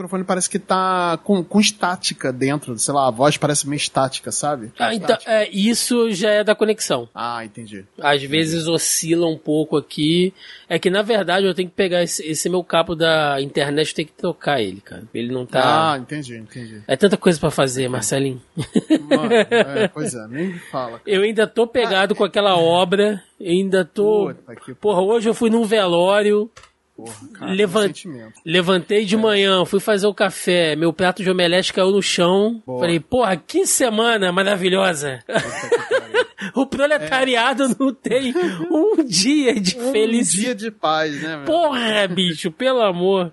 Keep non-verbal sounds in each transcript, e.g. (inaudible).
microfone parece que tá com, com estática dentro, sei lá, a voz parece meio estática, sabe? Ah, então, é, isso já é da conexão. Ah, entendi. Às vezes oscila um pouco aqui. É que na verdade eu tenho que pegar esse, esse meu cabo da internet, tenho que trocar ele, cara. Ele não tá. Ah, entendi, entendi. É tanta coisa para fazer, Marcelinho. Mano, (laughs) é, pois é, nem fala. Cara. Eu ainda tô pegado ah, com aquela obra, ainda tô. Puta, Porra, hoje eu fui num velório. Porra, cara. Levantei de é. manhã, fui fazer o café, meu prato de omelete caiu no chão. Porra. Falei, porra, que semana maravilhosa! (laughs) o proletariado é. não tem um dia de um felicidade. Um dia de paz, né? Meu? Porra, bicho, pelo amor.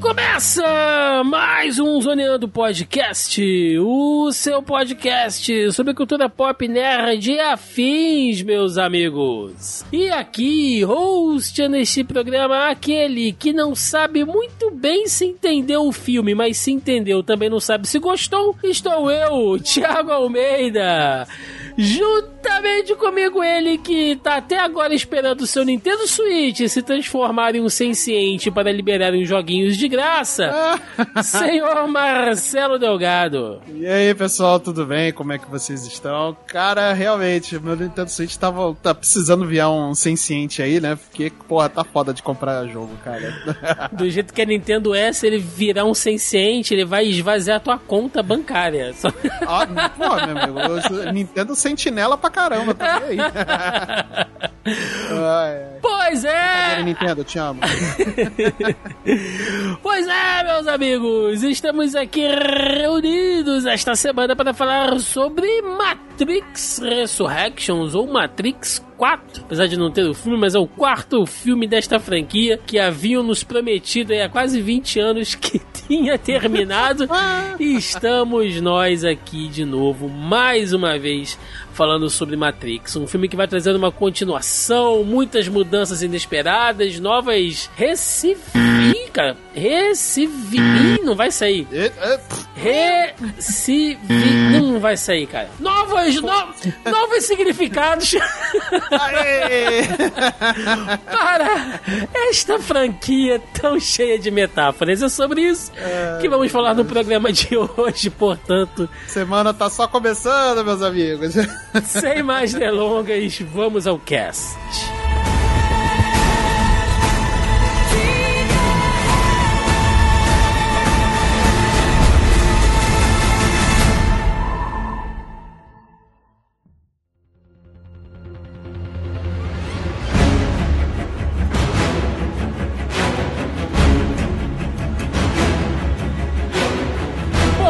Começa mais um Zoneando Podcast, o seu podcast sobre cultura pop nerd e afins, meus amigos. E aqui, host neste programa, aquele que não sabe muito bem se entendeu o filme, mas se entendeu também não sabe se gostou, estou eu, (laughs) Thiago Almeida. Juntamente comigo ele que tá até agora esperando o seu Nintendo Switch se transformar em um senciente para liberar uns joguinhos de graça, (laughs) senhor Marcelo Delgado. E aí, pessoal, tudo bem? Como é que vocês estão? Cara, realmente, meu Nintendo Switch tava, tá precisando virar um senciente aí, né? Porque, porra, tá foda de comprar jogo, cara. (laughs) Do jeito que a Nintendo é, se ele virar um senciente, ele vai esvaziar a tua conta bancária. Só... Ah, pô, meu amigo, Nintendo sentinela pra caramba (laughs) também aí. (laughs) Pois é! Nintendo, te amo. (laughs) pois é, meus amigos, estamos aqui reunidos esta semana para falar sobre Matrix Resurrections ou Matrix 4, apesar de não ter o filme, mas é o quarto filme desta franquia que haviam nos prometido há quase 20 anos que (laughs) tinha terminado. (laughs) e estamos nós aqui de novo, mais uma vez, falando sobre Matrix. Um filme que vai trazendo uma continuação, muitas mudanças inesperadas, novas Recife. cara, Recife. não vai sair. Recife. Não vai sair, cara. Novos, no... novos significados. Para esta franquia tão cheia de metáforas. É sobre isso que vamos falar no programa de hoje, portanto. Semana tá só começando, meus amigos. Sem mais delongas, vamos ao cast.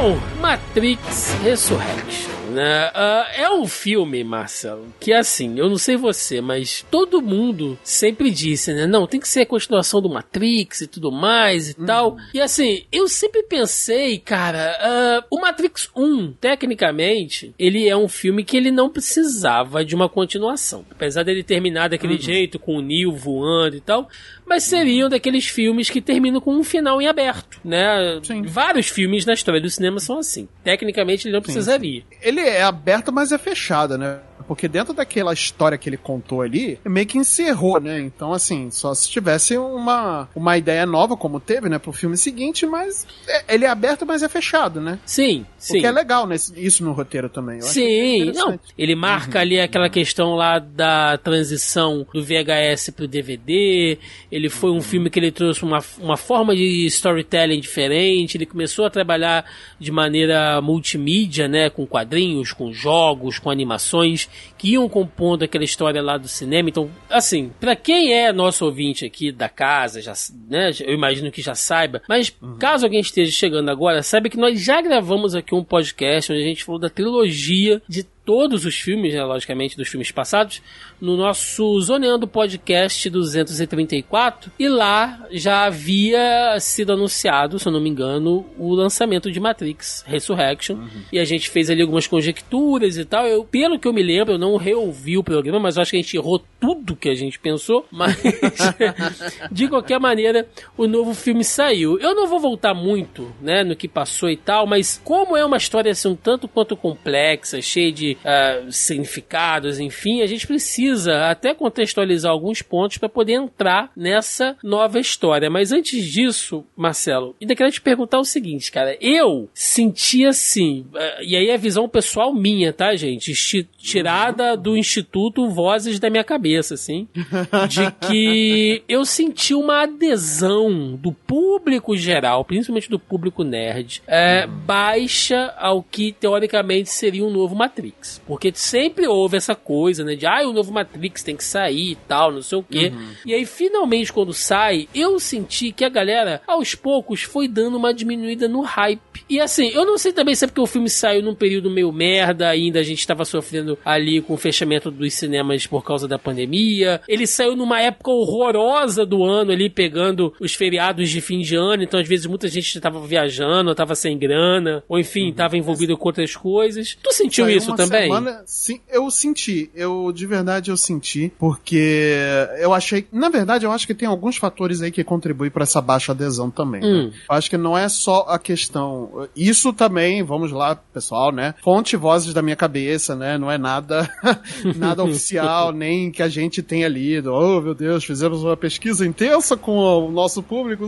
Bom, Matrix Resurrection né? Uh, é um filme, Marcelo, que assim, eu não sei você, mas todo mundo sempre disse, né? Não, tem que ser a continuação do Matrix e tudo mais e uhum. tal. E assim, eu sempre pensei, cara, uh, o Matrix 1, tecnicamente, ele é um filme que ele não precisava de uma continuação. Apesar dele terminar daquele uhum. jeito, com o Neo voando e tal, mas seriam daqueles filmes que terminam com um final em aberto, né? Sim. Vários filmes na história do cinema são assim. Tecnicamente ele não precisaria. Sim. Ele é aberto, mas é fechado, né? Porque dentro daquela história que ele contou ali, meio que encerrou, né? Então, assim, só se tivesse uma, uma ideia nova, como teve, né, pro filme seguinte, mas é, ele é aberto, mas é fechado, né? Sim, sim. O que é legal, né? Isso no roteiro também. Eu sim, não. Ele marca uhum. ali aquela questão lá da transição do VHS pro DVD. Ele foi um uhum. filme que ele trouxe uma, uma forma de storytelling diferente. Ele começou a trabalhar de maneira multimídia, né? Com quadrinhos, com jogos, com animações que iam compondo aquela história lá do cinema. Então, assim, para quem é nosso ouvinte aqui da casa, já, né, eu imagino que já saiba, mas uhum. caso alguém esteja chegando agora, saiba que nós já gravamos aqui um podcast onde a gente falou da trilogia de todos os filmes, né, logicamente, dos filmes passados, no nosso Zoneando Podcast 234. E lá já havia sido anunciado, se eu não me engano, o lançamento de Matrix Resurrection. Uhum. E a gente fez ali algumas conjecturas e tal. Eu, pelo que eu me lembro, eu não reouvi o programa, mas eu acho que a gente errou tudo que a gente pensou. (laughs) Mas, de qualquer maneira, o novo filme saiu. Eu não vou voltar muito, né, no que passou e tal, mas como é uma história assim um tanto quanto complexa, cheia de uh, significados, enfim, a gente precisa até contextualizar alguns pontos para poder entrar nessa nova história. Mas antes disso, Marcelo, ainda queria te perguntar o seguinte, cara. Eu senti assim, uh, e aí é visão pessoal minha, tá, gente? tirada do Instituto Vozes da minha cabeça, assim, de que eu senti uma adesão do público geral, principalmente do público nerd, é, baixa ao que teoricamente seria um novo Matrix. Porque sempre houve essa coisa, né, de ah, o novo Matrix tem que sair e tal, não sei o quê. Uhum. E aí, finalmente, quando sai, eu senti que a galera, aos poucos, foi dando uma diminuída no hype. E assim, eu não sei também se é porque o filme saiu num período meio merda, ainda a gente estava sofrendo ali com o fechamento dos cinemas por causa da pandemia. Ele saiu numa época horrorosa do ano ali, pegando os feriados de fim de ano, então às vezes muita gente estava viajando, estava sem grana, ou enfim, estava uhum. envolvido com outras coisas. Tu sentiu saiu isso também? Semana, sim, eu senti. Eu, de verdade, eu senti, porque eu achei, na verdade, eu acho que tem alguns fatores aí que contribuem para essa baixa adesão também. Né? Hum. Né? Eu acho que não é só a questão, isso também, vamos lá, pessoal, né? Fonte vozes da minha cabeça, né? Não é nada, (laughs) nada oficial, (laughs) nem que a gente tenha lido. Oh, meu Deus, fizemos uma pesquisa intensa com o nosso público.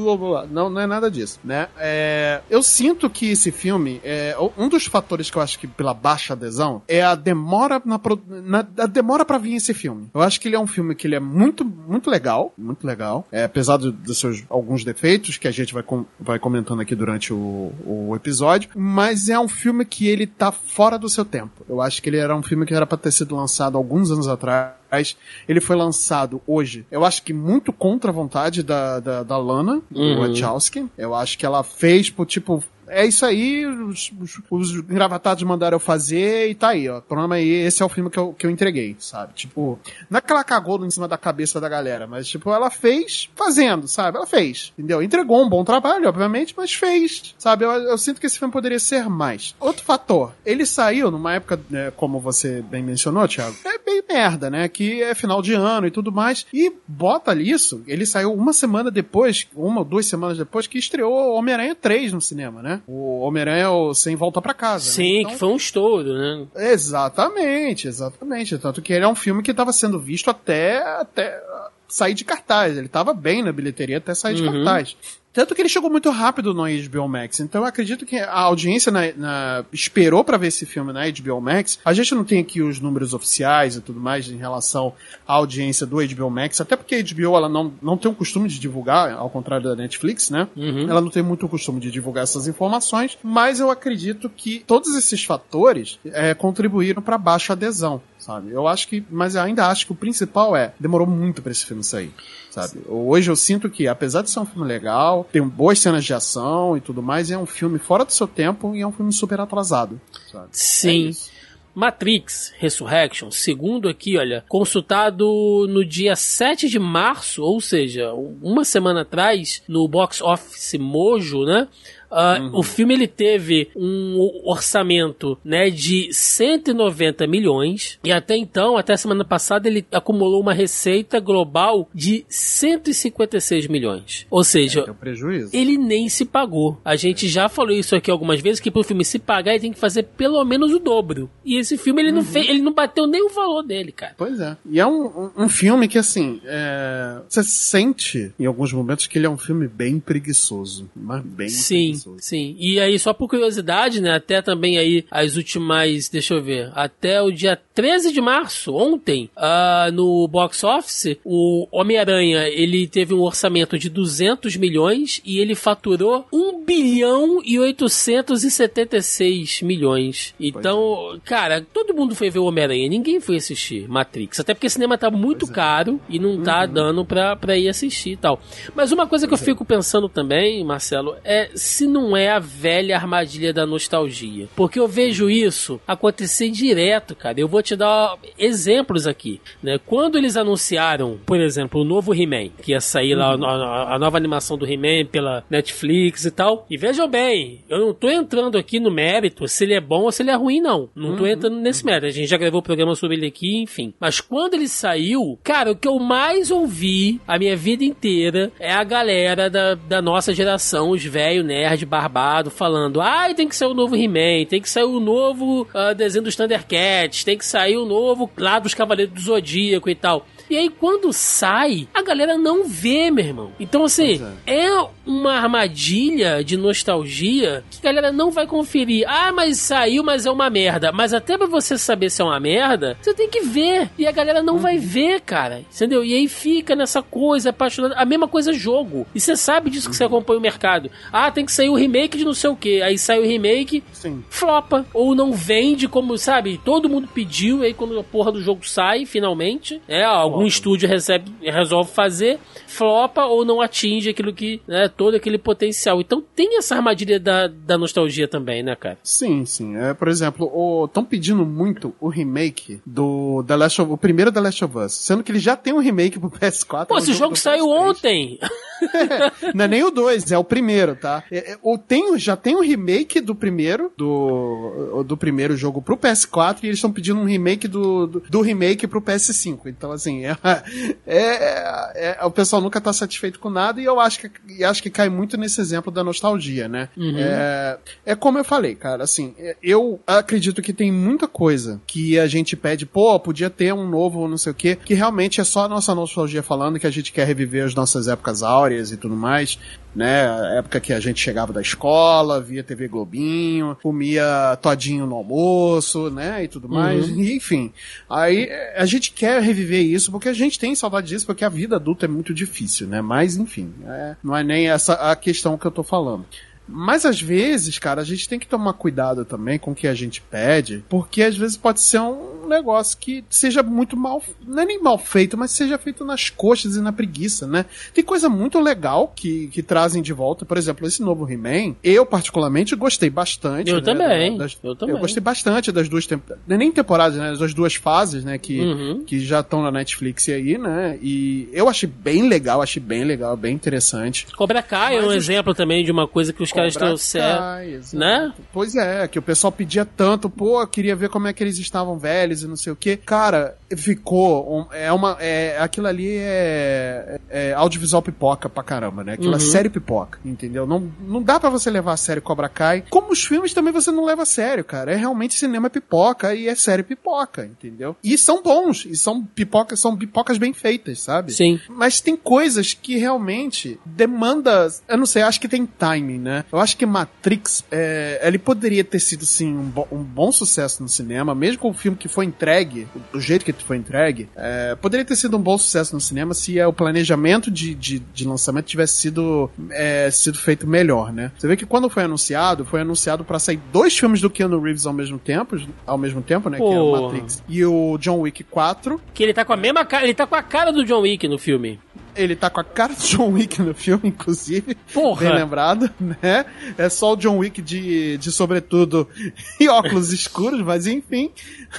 Não, não é nada disso, né? É, eu sinto que esse filme, é, um dos fatores que eu acho que pela baixa adesão é a demora na, na a demora para vir esse filme. Eu acho que ele é um filme que ele é muito, muito legal, muito legal. É, apesar dos seus alguns defeitos que a gente vai, com, vai comentando aqui durante o, o episódio, mas é um filme que ele tá fora do seu tempo. Eu acho que ele era um filme que era para ter sido lançado alguns anos atrás. Ele foi lançado hoje, eu acho que muito contra a vontade da, da, da Lana, uhum. Wachowski. Eu acho que ela fez, tipo, é isso aí, os, os, os engravatados mandaram eu fazer e tá aí, ó. O problema aí, esse é o filme que eu, que eu entreguei, sabe? Tipo, não é que ela cagou em cima da cabeça da galera, mas tipo, ela fez fazendo, sabe? Ela fez, entendeu? Entregou um bom trabalho, obviamente, mas fez, sabe? Eu, eu sinto que esse filme poderia ser mais. Outro fator, ele saiu numa época, né, como você bem mencionou, Thiago, é merda, né? Que é final de ano e tudo mais. E bota isso, ele saiu uma semana depois, uma ou duas semanas depois, que estreou Homem-Aranha 3 no cinema, né? O Homem-Aranha sem volta para casa. Né? Sim, né? então, que foi um estouro, né? Exatamente, exatamente. Tanto que ele é um filme que estava sendo visto até, até sair de cartaz. Ele estava bem na bilheteria até sair uhum. de cartaz. Tanto que ele chegou muito rápido no HBO Max. Então eu acredito que a audiência na, na, esperou para ver esse filme na HBO Max. A gente não tem aqui os números oficiais e tudo mais em relação à audiência do HBO Max, até porque a HBO ela não, não tem o costume de divulgar, ao contrário da Netflix, né? Uhum. Ela não tem muito o costume de divulgar essas informações, mas eu acredito que todos esses fatores é, contribuíram para baixa adesão sabe? Eu acho que, mas eu ainda acho que o principal é, demorou muito para esse filme sair sabe? Hoje eu sinto que, apesar de ser um filme legal, tem boas cenas de ação e tudo mais, é um filme fora do seu tempo e é um filme super atrasado, sabe? Sim. É Matrix Resurrection, segundo aqui, olha, consultado no dia 7 de março, ou seja, uma semana atrás, no Box Office Mojo, né? Uh, uhum. O filme ele teve um orçamento né, de 190 milhões e até então, até a semana passada, ele acumulou uma receita global de 156 milhões. Ou seja, é, prejuízo. ele nem se pagou. A gente é. já falou isso aqui algumas vezes que para o filme se pagar ele tem que fazer pelo menos o dobro. E esse filme ele, uhum. não, fez, ele não bateu nem o valor dele, cara. Pois é. E é um, um, um filme que assim, é... você sente em alguns momentos que ele é um filme bem preguiçoso, mas bem Sim. Preguiçoso. Sim, E aí, só por curiosidade, né? Até também aí as últimas, deixa eu ver, até o dia 13 de março, ontem, uh, no box office, o Homem-Aranha, ele teve um orçamento de 200 milhões e ele faturou 1 bilhão e 876 milhões. Então, é. cara, todo mundo foi ver o Homem-Aranha, ninguém foi assistir Matrix. Até porque o cinema tá muito é. caro e não tá uhum. dando pra, pra ir assistir e tal. Mas uma coisa que eu é. fico pensando também, Marcelo, é se se não é a velha armadilha da nostalgia. Porque eu vejo isso acontecer direto, cara. Eu vou te dar exemplos aqui, né? Quando eles anunciaram, por exemplo, o novo He-Man, que ia sair lá a, a nova animação do He-Man pela Netflix e tal. E vejam bem, eu não tô entrando aqui no mérito se ele é bom ou se ele é ruim, não. Não tô Uhum. entrando nesse mérito. A gente já gravou o programa sobre ele aqui, enfim. Mas quando ele saiu, cara, o que eu mais ouvi a minha vida inteira é a galera da, da nossa geração, os velho nerd barbado, falando: ai, tem que sair o novo He-Man, tem que sair o novo ah, desenho dos Thundercats, tem que sair o novo lá dos Cavaleiros do Zodíaco e tal. E aí, quando sai, a galera não vê, meu irmão. Então, assim, Pois é uma armadilha de nostalgia que a galera não vai conferir. Ah, mas saiu, mas é uma merda. Mas até pra você saber se é uma merda, você tem que ver. E a galera não vai ver, cara. Entendeu? E aí fica nessa coisa apaixonada. A mesma coisa jogo. E você sabe disso que você acompanha o mercado. Ah, tem que sair o remake de não sei o que. Aí sai o remake, Sim. flopa. Ou não vende como, sabe? Todo mundo pediu, e aí quando a porra do jogo sai, finalmente, é, algum Flopa. estúdio recebe, resolve fazer, flopa ou não atinge aquilo que, né, todo aquele potencial. Então tem essa armadilha da, da nostalgia também, né, cara? Sim, sim. É, por exemplo, estão pedindo muito o remake do The Last of, o primeiro The Last of Us, sendo que ele já tem um remake pro (laughs) PS4. Pô, um esse jogo do saiu PS3. ontem. (laughs) Não é nem o 2, é o primeiro, tá? É, é, o, tem, já tem um remake do primeiro, do, do primeiro jogo pro PS4, e eles estão pedindo um remake do, do, do remake pro PS5. Então, assim, (laughs) é, é, é- o pessoal nunca tá satisfeito com nada, e eu acho que, e acho que cai muito nesse exemplo da nostalgia, né? É, é como eu falei, cara, assim, é, eu acredito que tem muita coisa que a gente pede, pô, podia ter um novo não sei o quê, que realmente é só a nossa nostalgia falando que a gente quer reviver as nossas épocas áureas e tudo mais, né? A época que a gente chegava da escola, via TV Globinho, comia todinho no almoço, né? E tudo mais, e, enfim. Aí é, a gente quer reviver isso porque a gente tem saudade disso, porque a vida adulta é muito difícil, né? Mas, enfim, é, não é nem essa a questão que eu tô falando. Mas às vezes, cara, a gente tem que tomar cuidado também com o que a gente pede, porque às vezes pode ser um negócio que seja muito mal, não é nem mal feito, mas seja feito nas coxas e na preguiça, né? Tem coisa muito legal que, que trazem de volta, por exemplo, esse novo He-Man, eu particularmente gostei bastante. Eu né, também, das- eu também. gostei bastante das duas temporadas, nem temporadas, né? Das duas fases, né? Que, Uhum. que já estão na Netflix aí, né? E eu achei bem legal, achei bem legal, bem interessante. Cobra Kai é um Mas os- exemplo também de uma coisa que os caras Cobra trouxeram. Kai, né? Pois é, que o pessoal pedia tanto, pô, eu queria ver como é que eles estavam velhos e não sei o que. Cara, ficou. é uma. É, aquilo ali é, é audiovisual pipoca pra caramba, né? Aquilo é Uhum. série pipoca, entendeu? Não, não dá pra você levar a sério Cobra Kai. Como os filmes também você não leva a sério, cara. É realmente cinema pipoca e é série pipoca, entendeu? E são bons, e são pipocas, são pipocas bem feitas, sabe? Sim. Mas tem coisas que realmente demanda. Eu não sei, acho que tem timing, né? Eu acho que Matrix, é, ele poderia ter sido, sim, um, bo- um bom sucesso no cinema, mesmo com o filme que foi entregue, do jeito que foi entregue, é, poderia ter sido um bom sucesso no cinema se é, o planejamento de, de, de lançamento tivesse sido, é, sido feito melhor, né? Você vê que quando foi anunciado, foi anunciado pra sair dois filmes do Keanu Reeves ao mesmo tempo, ao mesmo tempo, né? Que é o. Matrix e o John Wick 4. Que ele tá com a mesma cara, ele tá com a cara do John Wick no filme. Ele tá com a cara do John Wick no filme, inclusive. Porra. Bem lembrado, né? É só o John Wick de, de sobretudo (laughs) e óculos escuros, mas enfim.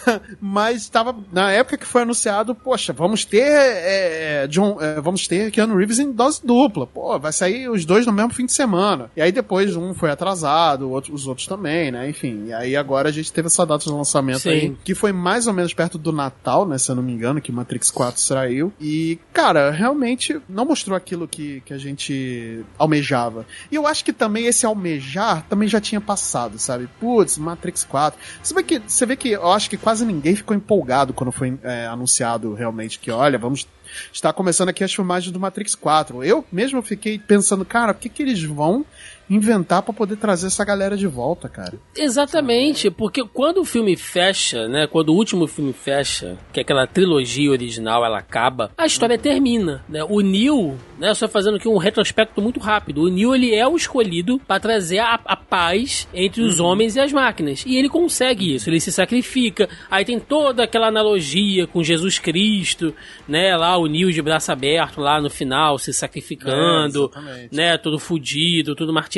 (laughs) Mas tava. Na época que foi anunciado, poxa, vamos ter. é, John, é, vamos ter Keanu Reeves em dose dupla. Pô, vai sair os dois no mesmo fim de semana. E aí depois um foi atrasado, outro- os outros também, né? Enfim. E aí agora a gente teve essa data de lançamento Sim. aí, que foi mais ou menos perto do Natal, né? Se eu não me engano, que Matrix 4 saiu. E, cara, realmente não mostrou aquilo que, que a gente almejava. E eu acho que também esse almejar também já tinha passado, sabe? Putz, Matrix 4. Você vê que, você vê que eu acho que quase ninguém ficou empolgado quando foi é, anunciado realmente que, olha, vamos estar começando aqui as filmagens do Matrix 4. Eu mesmo fiquei pensando, cara, o que que eles vão inventar pra poder trazer essa galera de volta, cara? Exatamente, porque quando o filme fecha, né? Quando o último filme fecha, que é aquela trilogia original ela acaba, a história termina, né? O Neo né? Só fazendo aqui um retrospecto muito rápido. O Neo ele é o escolhido para trazer a, a, paz entre os uhum. homens e as máquinas. E ele consegue isso, ele se sacrifica. Aí tem toda aquela analogia com Jesus Cristo, né? Lá o Neo de braço aberto lá no final, se sacrificando, é, né? Todo fudido, todo martirizado.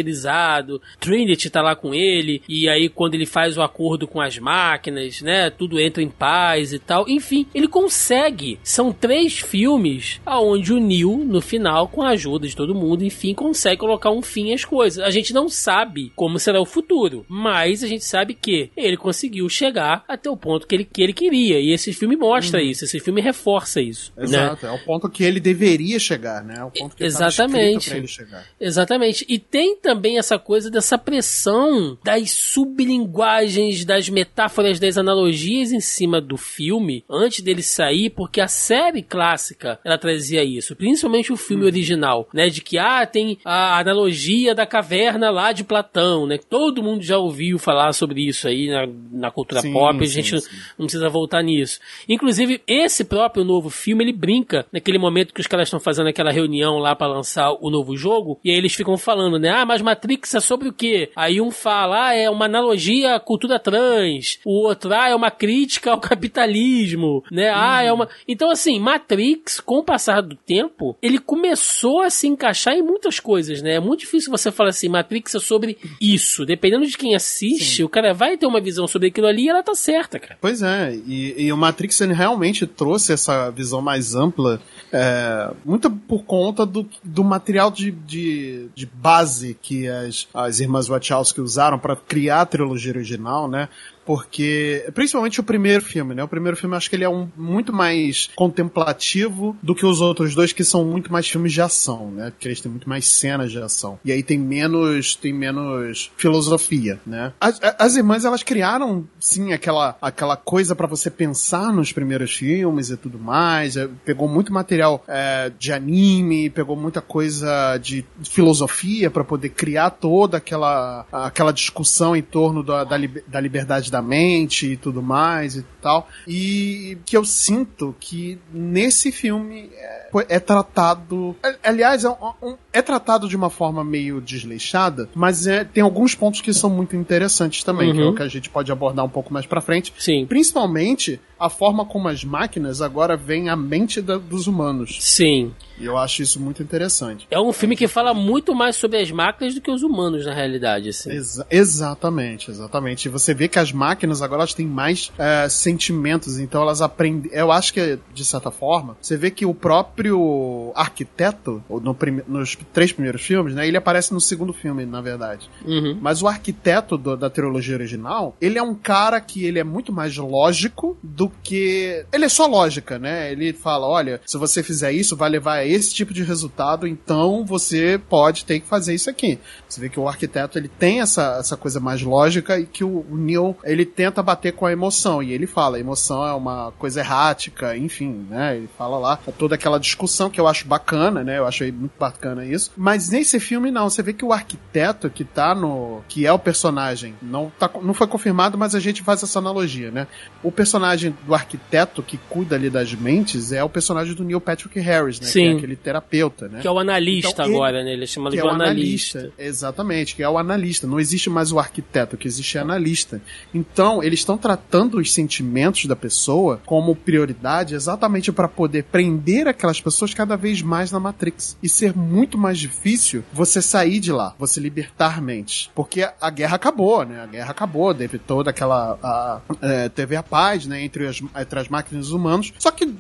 Trinity tá lá com ele, e aí quando ele faz o acordo com as máquinas, né? Tudo entra em paz e tal. Enfim, ele consegue. São três filmes aonde o Neo, no final, com a ajuda de todo mundo, enfim, consegue colocar um fim às coisas. A gente não sabe como será o futuro, mas a gente sabe que ele conseguiu chegar até o ponto que ele, que ele queria. E esse filme mostra hum. isso, esse filme reforça isso. Né? Exato, né? é o ponto que ele deveria chegar, né? É o ponto que Exatamente. ele chegar. Exatamente. E tem também essa coisa dessa pressão das sublinguagens, das metáforas, das analogias em cima do filme antes dele sair, porque a série clássica ela trazia isso, principalmente o filme hum. original, né? De que ah, tem a analogia da caverna lá de Platão, né? Todo mundo já ouviu falar sobre isso aí na, na cultura sim, pop, a gente sim. não precisa voltar nisso. Inclusive, esse próprio novo filme, ele brinca naquele momento que os caras estão fazendo aquela reunião lá para lançar o novo jogo, e aí eles ficam falando, né? Ah, mas Matrix é sobre o quê? Aí um fala, ah, é uma analogia à cultura trans, o outro, ah, é uma crítica ao capitalismo, né? Ah, é uma. Então, assim, Matrix, com o passar do tempo, ele começou a se encaixar em muitas coisas, né? É muito difícil você falar assim, Matrix é sobre isso. Dependendo de quem assiste, Sim. o cara vai ter uma visão sobre aquilo ali e ela tá certa, cara. Pois é, e, e o Matrix ele realmente trouxe essa visão mais ampla, é, muito por conta do, do material de, de, de base que as, as irmãs Wachowski usaram para criar a trilogia original, né? Porque principalmente o primeiro filme, né? O primeiro filme acho que ele é um, muito mais contemplativo do que os outros dois que são muito mais filmes de ação, né? Porque eles têm muito mais cenas de ação. E aí tem menos tem menos filosofia, né? As, as irmãs elas criaram sim aquela aquela coisa para você pensar nos primeiros filmes e tudo mais. É, pegou muito material é, de anime, pegou muita coisa de filosofia para poder criar toda aquela aquela discussão em torno da, da, da liberdade da da mente e tudo mais e tal. E que eu sinto que nesse filme é, é tratado. Aliás, é, um, é, tratado de uma forma meio desleixada, mas é, tem alguns pontos que são muito interessantes também, uhum. que é o uhum. que a gente pode abordar um pouco mais pra frente. Sim. Principalmente a forma como as máquinas agora veem a mente da, dos humanos. Sim. E eu acho isso muito interessante. É um filme que fala muito mais sobre as máquinas do que os humanos, na realidade, assim. Exa exatamente, exatamente. E você vê que as máquinas agora elas têm mais é, sentimentos, então elas aprendem. Eu acho que, de certa forma, você vê que o próprio arquiteto, no nos três primeiros filmes, né? Ele aparece no segundo filme, na verdade. Uhum. Mas o arquiteto do, da trilogia original, ele é um cara que ele é muito mais lógico do que. Ele é só lógica, né? Ele fala: olha, se você fizer isso, vai levar a esse tipo de resultado, então você pode ter que fazer isso aqui. Você vê que o arquiteto ele tem essa, essa coisa mais lógica e que o, o Neil ele tenta bater com a emoção. E ele fala: a emoção é uma coisa errática, enfim, né? Ele fala lá toda aquela discussão que eu acho bacana, né? Eu achei muito bacana isso. Mas nesse filme, não. Você vê que o arquiteto que tá no. que é o personagem, não, tá, não foi confirmado, mas a gente faz essa analogia, né? O personagem do arquiteto que cuida ali das mentes é o personagem do Neil Patrick Harris, né? Sim. Que é aquele terapeuta, né? Que é o analista então, agora, ele, né? Ele é chamado de é analista. analista. Exatamente, que é o analista. Não existe mais o arquiteto, que existe é analista. Então, eles estão tratando os sentimentos da pessoa como prioridade exatamente para poder prender aquelas pessoas cada vez mais na Matrix. E ser muito mais difícil você sair de lá, você libertar mentes. Porque a guerra acabou, né? A guerra acabou, teve toda aquela. A, é, teve a paz, né? Entre as, entre as máquinas e os humanos. Só que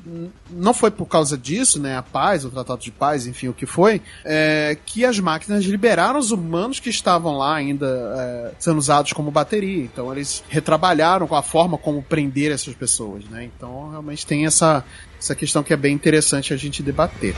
não foi por causa disso, né? A paz, o Tratado de Paz, enfim, o que foi, é, que as máquinas liberaram os humanos que estavam lá ainda é, sendo usados como bateria. Então eles retrabalharam com a forma como prender essas pessoas, né? Então realmente tem essa, essa questão que é bem interessante a gente debater.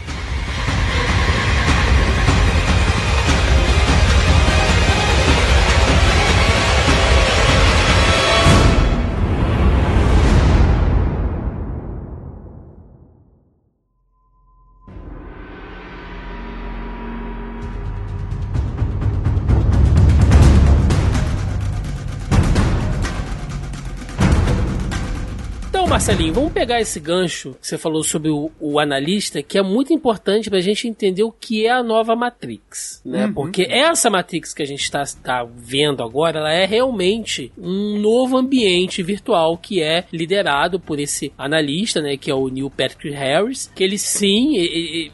Marcelinho, vamos pegar esse gancho que você falou sobre o, o analista, que é muito importante pra gente entender o que é a nova Matrix, né? Uhum. Porque essa Matrix que a gente está tá vendo agora, ela é realmente um novo ambiente virtual que é liderado por esse analista, né? Que é o Neil Patrick Harris, que ele sim,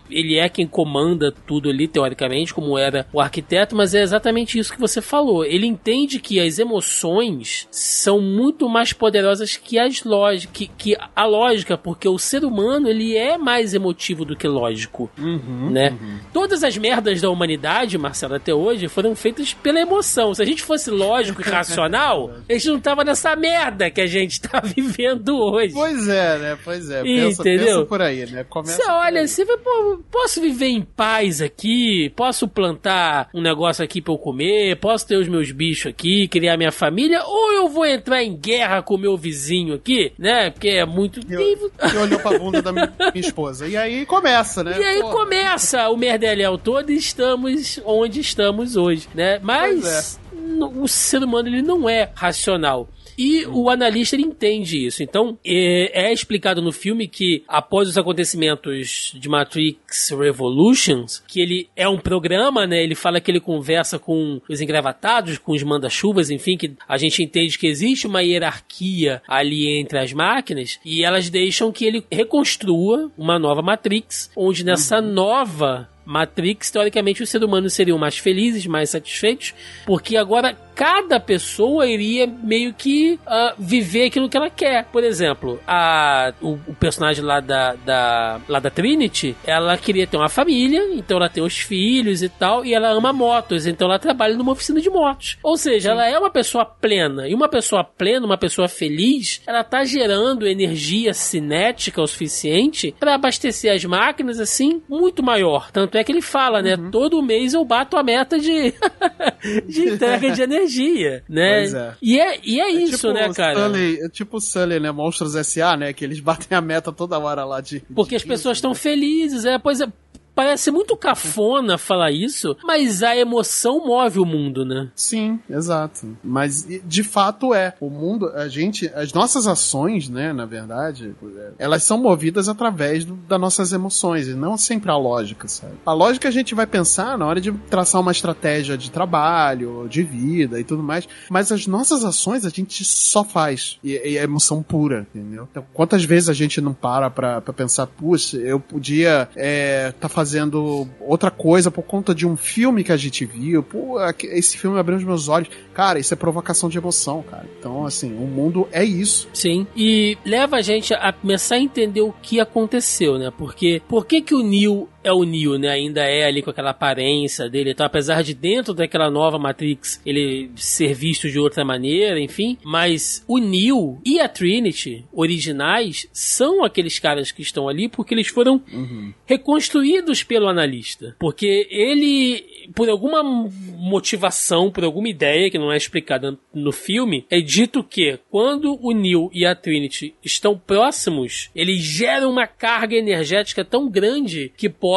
ele é quem comanda tudo ali, teoricamente, como era o arquiteto, mas é exatamente isso que você falou. Ele entende que as emoções são muito mais poderosas que as lógicas, que, que a lógica, porque o ser humano ele é mais emotivo do que lógico, Uhum, né? Todas as merdas da humanidade, Marcelo, até hoje, foram feitas pela emoção. Se a gente fosse lógico e racional, (laughs) a gente não tava nessa merda que a gente tá (laughs) vivendo hoje. Pois é, né? Pois é. Pensa, Entendeu? pensa por aí, né? Começa Você olha, você vai, pô, posso viver em paz aqui, posso plantar um negócio aqui pra eu comer, posso ter os meus bichos aqui, criar minha família, ou eu vou entrar em guerra com o meu vizinho aqui, né? Porque é muito. Eu- E olhou pra bunda da minha, minha esposa. E aí começa, né? E aí começa o merdeléu todo e estamos onde estamos hoje, né? Mas no- o ser humano ele não é racional. E o analista ele entende isso. Então, é, é explicado no filme que após os acontecimentos de Matrix Revolutions, que ele é um programa, né? Ele fala que ele conversa com os engravatados, com os manda-chuvas, enfim, que a gente entende que existe uma hierarquia ali entre as máquinas e elas deixam que ele reconstrua uma nova Matrix, onde nessa nova Matrix, teoricamente, os seres humanos seriam mais felizes, mais satisfeitos, porque agora cada pessoa iria meio que ah, viver aquilo que ela quer. Por exemplo, a, o, o personagem lá da, da, lá da Trinity, ela queria ter uma família, então ela tem os filhos e tal, e ela ama motos, então ela trabalha numa oficina de motos. Ou seja, ela é uma pessoa plena, e uma pessoa plena, uma pessoa feliz, ela tá gerando energia cinética o suficiente para abastecer as máquinas assim muito maior. Tanto é que ele fala, né? Todo mês eu bato a meta de, (laughs) de entrega de energia, (laughs) né? Pois é. E é, e é isso, tipo né, cara? Sully, é tipo o Sully, né? Monstros S.A., né? Que eles (laughs) batem a meta toda hora lá de... Porque as pessoas estão felizes, é, pois é. Parece muito cafona falar isso, mas a emoção move o mundo, né? Sim, exato. Mas de fato é. O mundo, a gente, as nossas ações, né, na verdade, elas são movidas através do, das nossas emoções e não sempre a lógica, sabe? A lógica a gente vai pensar na hora de traçar uma estratégia de trabalho, de vida e tudo mais, mas as nossas ações a gente só faz e, e é emoção pura, entendeu? Então, quantas vezes a gente não para pra, pra pensar, puxa, eu podia é, tá fazendo outra coisa por conta de um filme que a gente viu, pô, esse filme abriu os meus olhos. Cara, isso é provocação de emoção, cara. Então, assim, o mundo é isso. Sim. E leva a gente a começar a entender o que aconteceu, né? Porque por que que o Neo é o Neo, né? Ainda é ali com aquela aparência dele, então apesar de dentro daquela nova Matrix ele ser visto de outra maneira, enfim, mas o Neo e a Trinity originais são aqueles caras que estão ali porque eles foram reconstruídos pelo analista. Porque ele, por alguma motivação, por alguma ideia que não é explicada no filme, é dito que quando o Neo e a Trinity estão próximos, eles geram uma carga energética tão grande que pode,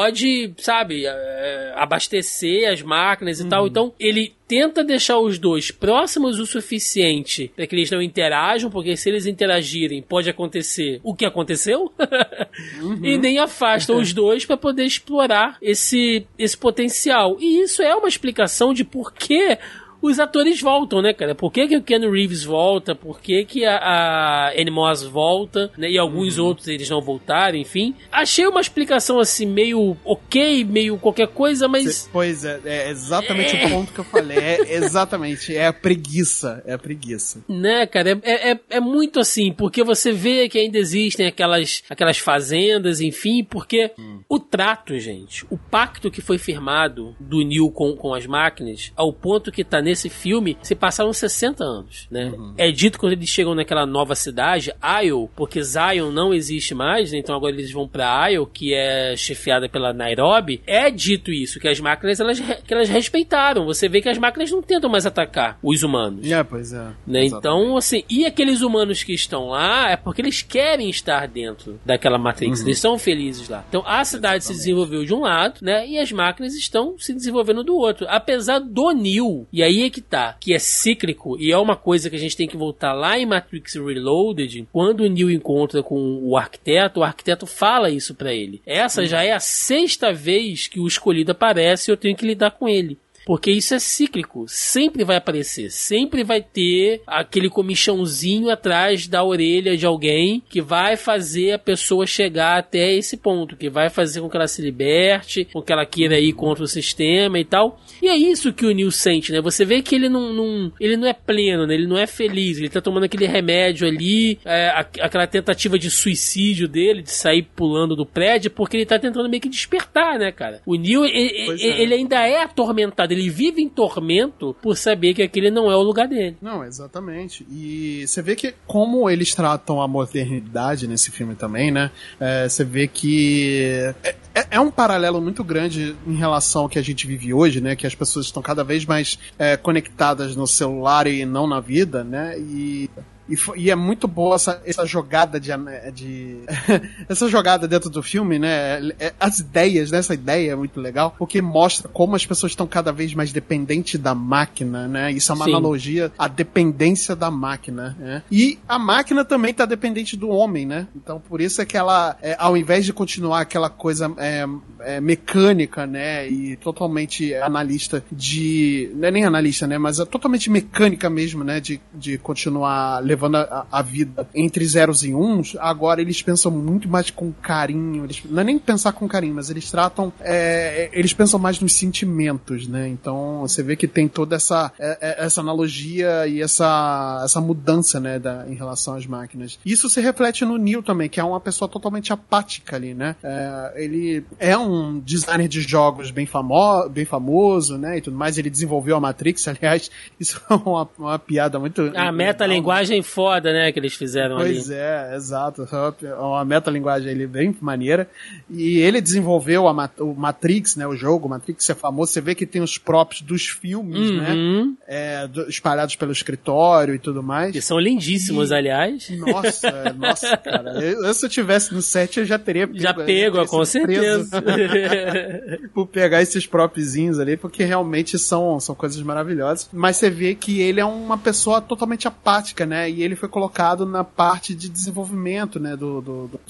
sabe, eh, abastecer as máquinas e tal. Então, ele tenta deixar os dois próximos o suficiente para que eles não interajam, porque se eles interagirem, pode acontecer o que aconteceu. (laughs) e nem afasta os dois para poder explorar esse, esse potencial. E isso é uma explicação de por que os atores voltam, né, cara? Por que, que o Ken Reeves volta? Por que, que a, a Annie Moss volta? Né? E alguns outros eles não voltaram, enfim. Achei uma explicação assim, meio ok, meio qualquer coisa, mas. Pois é, é exatamente o ponto que eu falei. É exatamente, é a preguiça. É a preguiça. Né, cara, é, é, é muito assim, porque você vê que ainda existem aquelas, aquelas fazendas, enfim, porque o trato, gente, o pacto que foi firmado do Neil com, com as máquinas, ao ponto que tá nesse filme, se passaram 60 anos, né? É dito quando eles chegam naquela nova cidade, Isle, porque Zion não existe mais, né? então agora eles vão pra Isle, que é chefiada pela Nairobi, é dito isso, que as máquinas, elas, que elas respeitaram. Você vê que as máquinas não tentam mais atacar os humanos. É, pois é. Né? Exatamente. Então, assim, e aqueles humanos que estão lá é porque eles querem estar dentro daquela Matrix, eles são felizes lá. Então, a cidade se desenvolveu de um lado, né? E as máquinas estão se desenvolvendo do outro. Apesar do Neo, e aí aí é que tá, que é cíclico e é uma coisa que a gente tem que voltar lá em Matrix Reloaded, quando o Neo encontra com o arquiteto, o arquiteto fala isso para ele. Essa já é a sexta vez que o escolhido aparece e eu tenho que lidar com ele. Porque isso é cíclico, sempre vai aparecer, sempre vai ter aquele comichãozinho atrás da orelha de alguém que vai fazer a pessoa chegar até esse ponto, que vai fazer com que ela se liberte, com que ela queira ir contra o sistema e tal. E é isso que o Neil sente, né? Você vê que ele não, não ele não é pleno, né? ele não é feliz, ele tá tomando aquele remédio ali, é, aquela tentativa de suicídio dele, de sair pulando do prédio, porque ele tá tentando meio que despertar, né, cara? O Neil, ele, é. ele ainda é atormentado, ele vive em tormento por saber que aquele não é o lugar dele. Não, exatamente. E você vê que como eles tratam a modernidade nesse filme também, né? É, você vê que é, é, é, um paralelo muito grande em relação ao que a gente vive hoje, né? Que as pessoas estão cada vez mais é, conectadas no celular e não na vida, né? E e, e, é muito boa essa, essa jogada de, de (laughs) essa jogada dentro do filme, né? É, as ideias, né? Essa ideia é muito legal, porque mostra como as pessoas estão cada vez mais dependentes da máquina, né? Isso é uma Sim. analogia à dependência da máquina, né? E a máquina também está dependente do homem, né? Então por isso é que ela, é, ao invés de continuar aquela coisa é, é, mecânica, né? E totalmente analista de, não é nem analista, né? Mas é totalmente mecânica mesmo, né? De, de continuar levando levando a, a, vida entre zeros e uns, agora eles pensam muito mais com carinho. Eles, não é nem pensar com carinho, mas eles tratam. É, eles pensam mais nos sentimentos, né? Então você vê que tem toda essa, é, é, essa analogia e essa, essa mudança, né, da, em relação às máquinas. Isso se reflete no Neil também, que é uma pessoa totalmente apática ali, né? É, ele é um designer de jogos bem, famo bem famoso, né? E tudo mais. Ele desenvolveu a Matrix, (laughs) aliás, isso é uma, uma piada muito. A metalinguagem foda, né, que eles fizeram pois ali. Pois é, exato. É uma metalinguagem ali bem maneira. E ele desenvolveu a, o Matrix, né, o jogo, o Matrix é famoso, você vê que tem os próprios dos filmes, né, uhum. né, é, do, espalhados pelo escritório e tudo mais. Que são lindíssimos, e, aliás. Nossa, (laughs) nossa, cara. Eu, se eu tivesse no set, eu já teria pego. Já pego, com certeza. (laughs) Por pegar esses próprios ali, porque realmente são, são coisas maravilhosas. Mas você vê que ele é uma pessoa totalmente apática, né, e ele foi colocado na parte de desenvolvimento, né, do, do, do,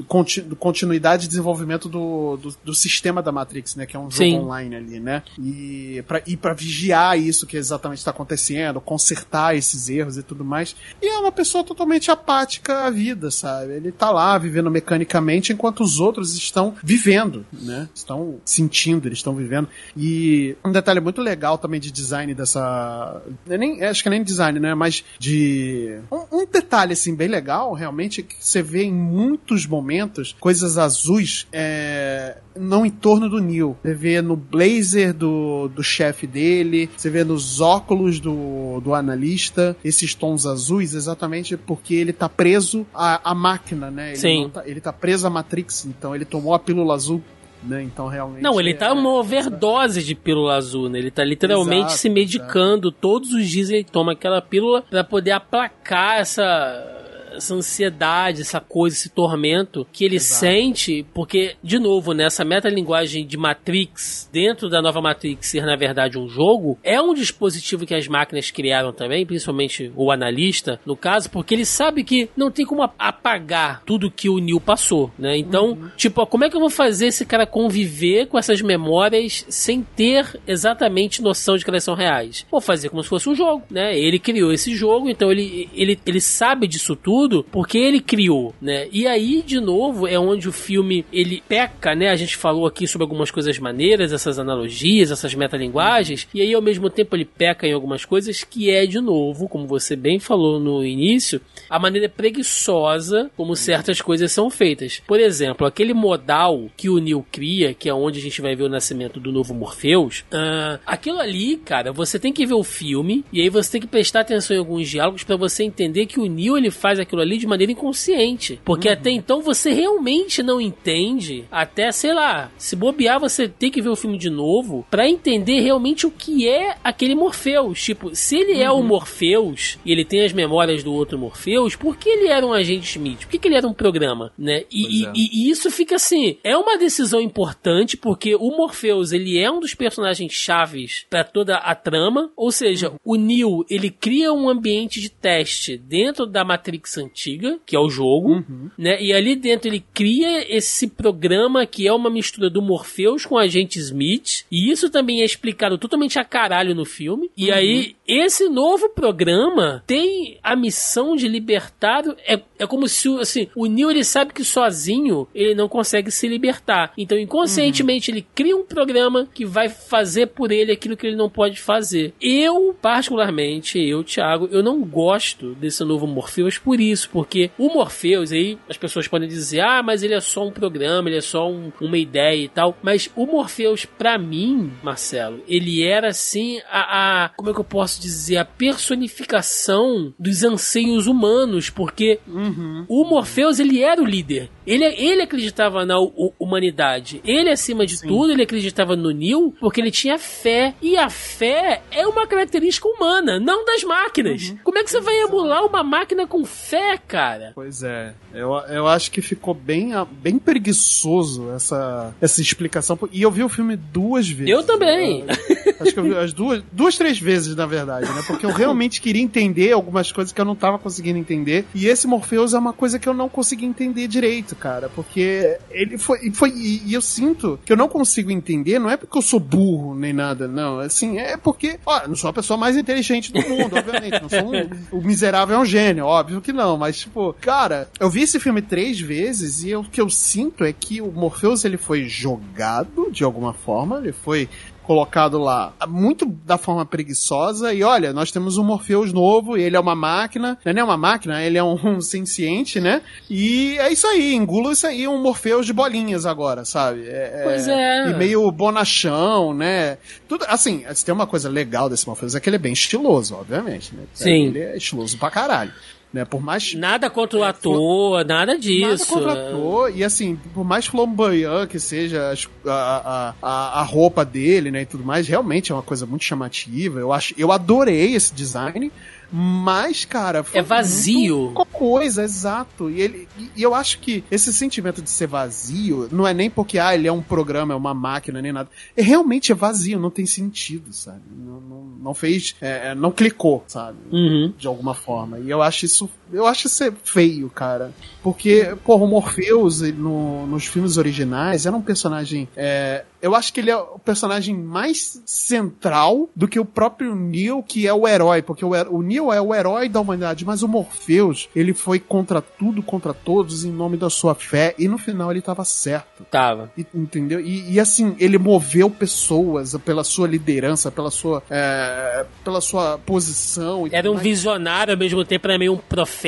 do continuidade de desenvolvimento do, do, do, sistema da Matrix, né, que é um jogo Sim. online ali, né, e para ir para vigiar isso que exatamente está acontecendo, consertar esses erros e tudo mais. E é uma pessoa totalmente apática à vida, sabe? Ele tá lá vivendo mecanicamente enquanto os outros estão vivendo, né? Estão sentindo, eles estão vivendo. E um detalhe muito legal também de design dessa, nem acho que nem design, né, mas de um, um detalhe, assim, bem legal, realmente, é que você vê em muitos momentos coisas azuis é, não em torno do Neil. Você vê no blazer do, do chefe dele, você vê nos óculos do, do analista, esses tons azuis, exatamente porque ele tá preso à, à máquina, né? Ele Sim. Tá, ele tá preso à Matrix, então ele tomou a pílula azul né? Então realmente. Não, ele tá é, uma overdose de pílula azul, né? Ele tá literalmente exato, se medicando. Todos os dias ele toma aquela pílula para poder aplacar essa essa ansiedade, essa coisa, esse tormento que ele Exato. sente, porque, de novo, nessa né, metalinguagem de Matrix, dentro da nova Matrix ser, na verdade, um jogo, é um dispositivo que as máquinas criaram também, principalmente o analista, no caso, porque ele sabe que não tem como apagar tudo que o Neil passou, né? Então, uhum. tipo, como é que eu vou fazer esse cara conviver com essas memórias sem ter exatamente noção de que elas são reais? Vou fazer como se fosse um jogo, né? Ele criou esse jogo, então ele, ele, ele sabe disso tudo tudo porque ele criou, né? E aí, de novo, é onde o filme ele peca, né? A gente falou aqui sobre algumas coisas maneiras, essas analogias, essas metalinguagens, e aí ao mesmo tempo ele peca em algumas coisas que é, de novo, como você bem falou no início, a maneira preguiçosa como certas coisas são feitas. Por exemplo, aquele modal que o Neil cria, que é onde a gente vai ver o nascimento do novo Morpheus, uh, aquilo ali, cara, você tem que ver o filme e aí você tem que prestar atenção em alguns diálogos para você entender que o Neil ele faz aquilo ali de maneira inconsciente. Porque uhum. até então você realmente não entende, até, sei lá, se bobear, você tem que ver o filme de novo para entender realmente o que é aquele Morpheus. Tipo, se ele uhum. é o uhum. Morpheus e ele tem as memórias do outro Morpheus, por que ele era um agente Smith? Por que, que ele era um programa, né? E, é. e, e, isso fica assim, é uma decisão importante porque o Morpheus, ele é um dos personagens chaves para toda a trama, ou seja, uhum. o Neo, ele cria um ambiente de teste dentro da Matrix antiga, que é o jogo, uhum. né? E ali dentro ele cria esse programa que é uma mistura do Morpheus com o agente Smith, e isso também é explicado totalmente a caralho no filme. E uhum. aí esse novo programa tem a missão de libertar. É, é como se assim, o Neo ele sabe que sozinho ele não consegue se libertar. Então, inconscientemente, uhum. ele cria um programa que vai fazer por ele aquilo que ele não pode fazer. Eu, particularmente, eu, Thiago, eu não gosto desse novo Morpheus por isso, porque o Morpheus, aí as pessoas podem dizer, ah, mas ele é só um programa, ele é só um, uma ideia e tal. Mas o Morpheus, para mim, Marcelo, ele era assim a, a. Como é que eu posso dizer, a personificação dos anseios humanos, porque uhum. o Morpheus ele era o líder. Ele, ele acreditava na humanidade. Ele, acima de Sim. tudo, ele acreditava no Neo porque ele tinha fé. E a fé é uma característica humana, não das máquinas. Uhum. Como é que você vai emular uma máquina com fé, cara? Pois é. Eu, eu acho que ficou bem, bem preguiçoso essa, essa explicação. E eu vi o filme duas vezes. Eu também. Eu, acho que eu vi as duas, duas, três vezes, na verdade, né? Porque eu realmente queria entender algumas coisas que eu não tava conseguindo entender. E esse Morpheus é uma coisa que eu não consegui entender direito, cara. Porque ele foi. foi e, eu sinto que eu não consigo entender, não é porque eu sou burro nem nada, não. Assim, é porque. Ó, não sou a pessoa mais inteligente do mundo, obviamente. Não sou um, (laughs) o miserável é um gênio, óbvio que não. Mas, tipo, cara, eu vi esse filme três vezes e eu, o que eu sinto é que o Morpheus ele foi jogado de alguma forma, ele foi colocado lá muito da forma preguiçosa. E olha, nós temos um Morpheus novo, ele é uma máquina, não é nem uma máquina, ele é um, (laughs) um senciente, né? E é isso aí, engula isso aí, um Morpheus de bolinhas agora, sabe? É, é pois é. E meio bonachão, né? Tudo, assim, se tem uma coisa legal desse Morpheus é que ele é bem estiloso, obviamente, né? Sim. Ele é estiloso pra caralho. Né, por mais nada contra o ator, nada disso. Nada contra o ator e assim, por mais flamboyant que seja a, a, a roupa dele, né, e tudo mais, realmente é uma coisa muito chamativa. Eu acho, eu adorei esse design. Mas, cara, é vazio. coisa, exato. E, ele, e eu acho que esse sentimento de ser vazio não é nem porque ah, ele é um programa, é uma máquina, nem nada. É realmente é vazio, não tem sentido, sabe? Não, não, não fez, é, é não clicou, sabe? Uhum. De alguma forma. E eu acho isso, eu acho isso feio, cara. Porque, porra, o Morpheus no, nos filmes originais era um personagem é, eu acho que ele é o personagem mais central do que o próprio Neo, que é o herói, porque o, o Neo é o herói da humanidade, mas o Morpheus, ele foi contra tudo, contra todos, em nome da sua fé, e no final ele tava certo. Tava. E, entendeu? E, e, assim, ele moveu pessoas pela sua liderança, pela sua, é, pela sua posição. Era um mais. visionário, ao mesmo tempo era meio um profeta,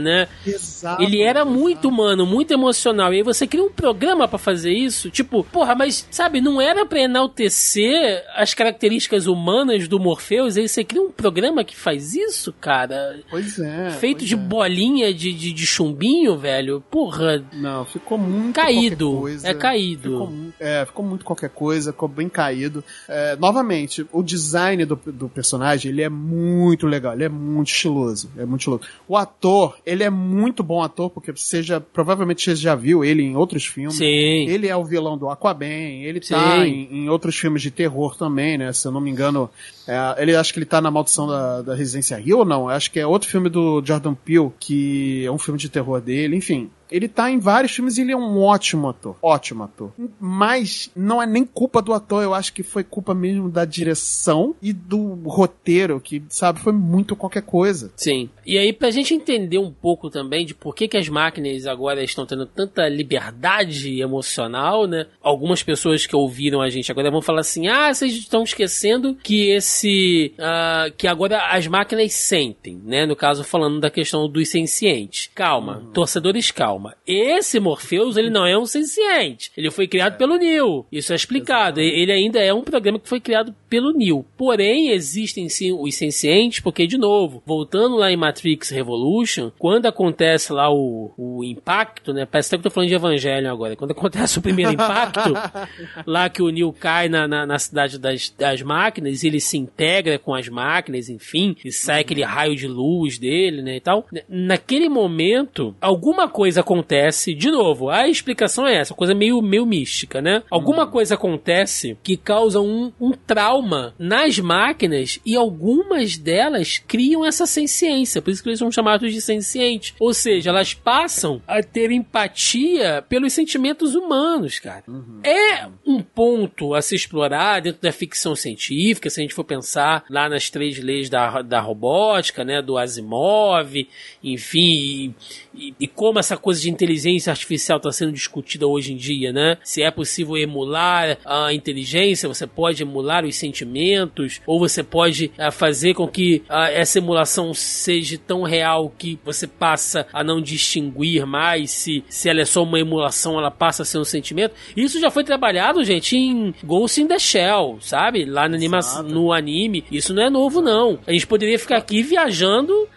né? Exato. Ele era exato. muito humano, muito emocional, e aí você cria um programa para fazer isso, tipo, porra, mas Sabe, não era pra enaltecer as características humanas do Morpheus, aí você cria um programa que faz isso, cara. Pois é. Feito de é. bolinha de, de, de, chumbinho, velho. Porra. Não, ficou muito caído. É caído. Ficou, é, ficou muito qualquer coisa, ficou bem caído. É, novamente, o design do, do personagem, ele é muito legal, ele é muito estiloso. É muito estiloso. O ator, ele é muito bom ator, porque você já, provavelmente você já viu ele em outros filmes. Sim. Ele é o vilão do Aquaman, ele tá em, em, outros filmes de terror também, né? Se eu não me engano, é, ele acho que ele tá na Maldição da, da Residência Rio ou não? Acho que é outro filme do Jordan Peele, que é um filme de terror dele, enfim. Ele tá em vários filmes e ele é um ótimo ator. Ótimo ator. Mas não é nem culpa do ator, eu acho que foi culpa mesmo da direção e do roteiro, que, sabe, foi muito qualquer coisa. Sim. E aí, pra gente entender um pouco também de por que, que as máquinas agora estão tendo tanta liberdade emocional, né? Algumas pessoas que ouviram a gente agora vão falar assim: ah, vocês estão esquecendo que esse. Uh, que agora as máquinas sentem, né? No caso, falando da questão dos sencientes. Calma, uhum. torcedores, calma calma. Esse Morpheus, ele não é um senciente. Ele foi criado é. pelo Neo. Isso é explicado. Exatamente. Ele ainda é um programa que foi criado pelo Neo. Porém, existem sim os sencientes, porque, de novo, voltando lá em Matrix Revolution, quando acontece lá o, o impacto, né? Parece até que eu tô falando de Evangelho agora. Quando acontece o primeiro impacto, (laughs) lá que o Neo cai na, na, na cidade das, das máquinas, ele se integra com as máquinas, enfim, e sai aquele raio de luz dele, né, e tal. Naquele momento, alguma coisa acontece, de novo, a explicação é essa, coisa meio, meio mística, né? Alguma uhum. coisa acontece que causa um, um trauma nas máquinas e algumas delas criam essa senciência, por isso que eles são chamados de sencientes. Ou seja, elas passam a ter empatia pelos sentimentos humanos, cara. Uhum. É um ponto a se explorar dentro da ficção científica, se a gente for pensar lá nas três leis da, da robótica, né, do Asimov, enfim, e, e como essa coisa de inteligência artificial está sendo discutida hoje em dia, né? Se é possível emular a inteligência, você pode emular os sentimentos, ou você pode uh, fazer com que uh, essa emulação seja tão real que você passa a não distinguir mais se, se ela é só uma emulação, ela passa a ser um sentimento. Isso já foi trabalhado, gente, em Ghost in the Shell, sabe? Lá no, anima no anime. Isso não é novo, não. A gente poderia ficar aqui viajando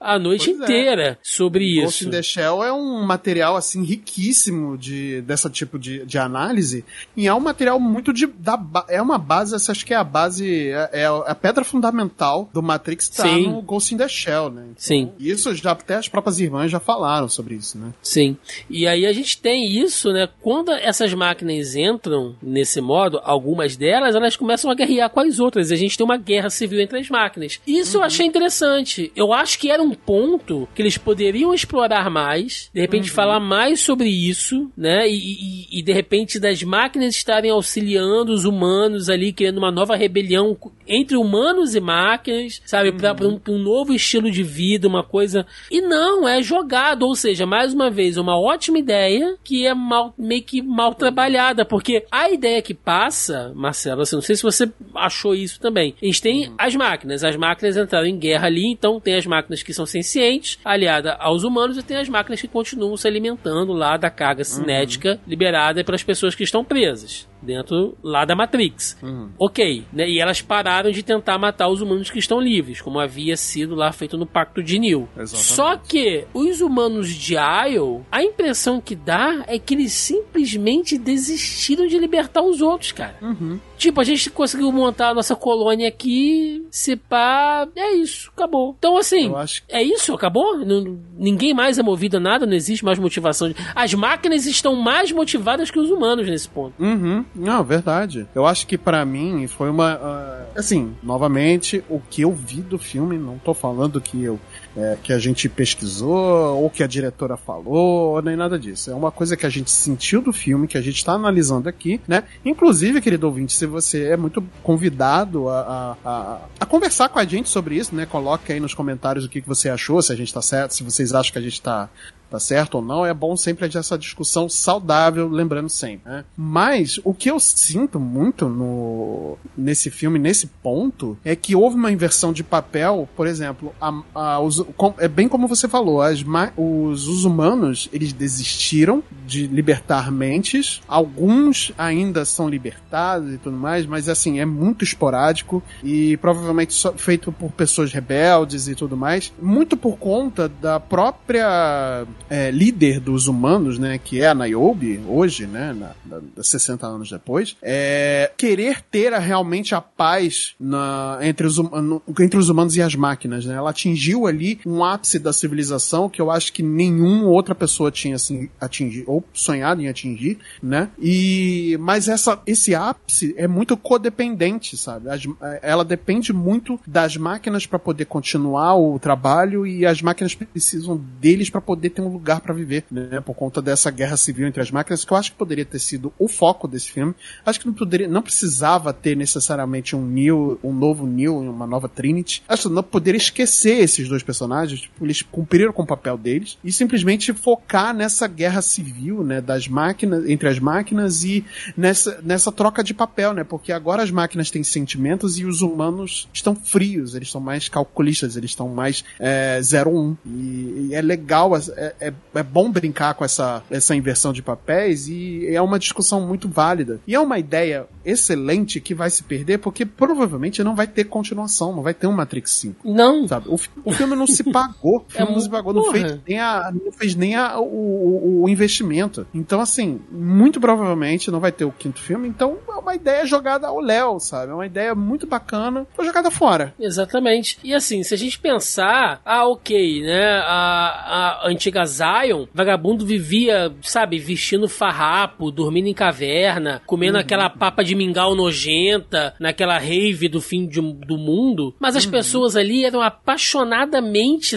a (laughs) noite pois é. inteira é. sobre isso. Ghost in the Shell é um material assim riquíssimo de dessa tipo de, de análise e é um material muito de da, é uma base, acho que é a base é, é a pedra fundamental do Matrix tá Sim. no Ghost in the Shell, né? Então, Sim. Isso já até as próprias irmãs já falaram sobre isso, né? Sim. E aí a gente tem isso, né? Quando essas máquinas entram nesse modo, algumas delas elas começam a guerrear com as outras. A gente tem uma guerra civil entre as máquinas. Isso uhum. eu achei interessante. Eu acho que era um ponto que eles poderiam explorar mais, de repente uhum. falar mais sobre isso, né? E, e, e, de repente das máquinas estarem auxiliando os humanos ali, criando uma nova rebelião entre humanos e máquinas, sabe? Uhum. Pra, pra, um, pra um novo estilo de vida, uma coisa. E não, é jogado, ou seja, mais uma vez, uma ótima ideia que é mal, meio que mal trabalhada, porque a ideia que passa, Marcelo, assim, não sei se você achou isso também. A gente tem uhum. as máquinas, as máquinas entraram em guerra ali, então tem as máquinas que são sencientes, aliada aos humanos, e tem as máquinas que continuam se alimentando lá da carga cinética uhum. liberada para as pessoas que estão presas dentro lá da Matrix. Uhum. Ok, né? E elas pararam de tentar matar os humanos que estão livres, como havia sido lá feito no Pacto de Neo. Só que os humanos de Isle, a impressão que dá é que eles simplesmente desistiram de libertar os outros, cara. Uhum. Tipo, a gente conseguiu montar a nossa colônia aqui, se pá, é isso, acabou. Então, assim, acho... é isso, acabou? Não, ninguém mais é movido a nada, não existe mais motivação. As máquinas estão mais motivadas que os humanos nesse ponto. Uhum. Não, verdade. Eu acho que para mim foi uma. Uh, assim, novamente, o que eu vi do filme, não tô falando que eu é, que a gente pesquisou, ou que a diretora falou, nem nada disso. É uma coisa que a gente sentiu do filme, que a gente está analisando aqui, né? Inclusive, querido ouvinte, se você é muito convidado a, a, a, a conversar com a gente sobre isso, né? Coloque aí nos comentários o que, que você achou, se a gente está certo, se vocês acham que a gente está tá certo ou não, é bom sempre essa discussão saudável, lembrando sempre. Né? Mas o que eu sinto muito no, nesse filme, nesse ponto, é que houve uma inversão de papel, por exemplo, a, a, os, é bem como você falou, as, os, os humanos, eles desistiram de libertar mentes, alguns ainda são libertados e tudo mais, mas assim, é muito esporádico e provavelmente feito por pessoas rebeldes e tudo mais, muito por conta da própria é, líder dos humanos, né, que é a Niobe, hoje, né, na, na, 60 anos depois, é, querer ter a, realmente a paz na, entre, os, no, entre os humanos e as máquinas, né? Ela atingiu ali um ápice da civilização que eu acho que nenhuma outra pessoa tinha assim, atingido, ou sonhado em atingir, né? E, mas essa, esse ápice é muito codependente, sabe? As, ela depende muito das máquinas para poder continuar o trabalho e as máquinas precisam deles para poder ter um lugar para viver, né? Por conta dessa guerra civil entre as máquinas, que eu acho que poderia ter sido o foco desse filme. Acho que não poderia, não precisava ter necessariamente um Neo, um novo Neo, uma nova Trinity. Acho que não poderia esquecer esses dois personagens, tipo, eles cumpriram com o papel deles e simplesmente focar nessa guerra civil, né, das máquinas, entre as máquinas e nessa, nessa troca de papel, né? Porque agora as máquinas têm sentimentos e os humanos estão frios, eles são mais calculistas, eles estão mais é, 01. E, e é legal, é, é, é bom brincar com essa, essa inversão de papéis e é uma discussão muito válida. E é uma ideia excelente que vai se perder porque provavelmente não vai ter continuação, não vai ter um Matrix 5. Não. Sabe? O, o filme não se pagou. O filme É não se pagou, não fez nem, a, não fez nem a, o, o, investimento. Então, assim, muito provavelmente não vai ter o quinto filme. Então, é uma ideia jogada ao Léo, sabe? É uma ideia muito bacana, foi jogada fora. Exatamente. E assim, se a gente pensar, ah, ok, né? A, a antiga Zion, vagabundo vivia, sabe, vestindo farrapo, dormindo em caverna, comendo aquela papa de mingau nojenta, naquela rave do fim de- do mundo. Mas as pessoas ali eram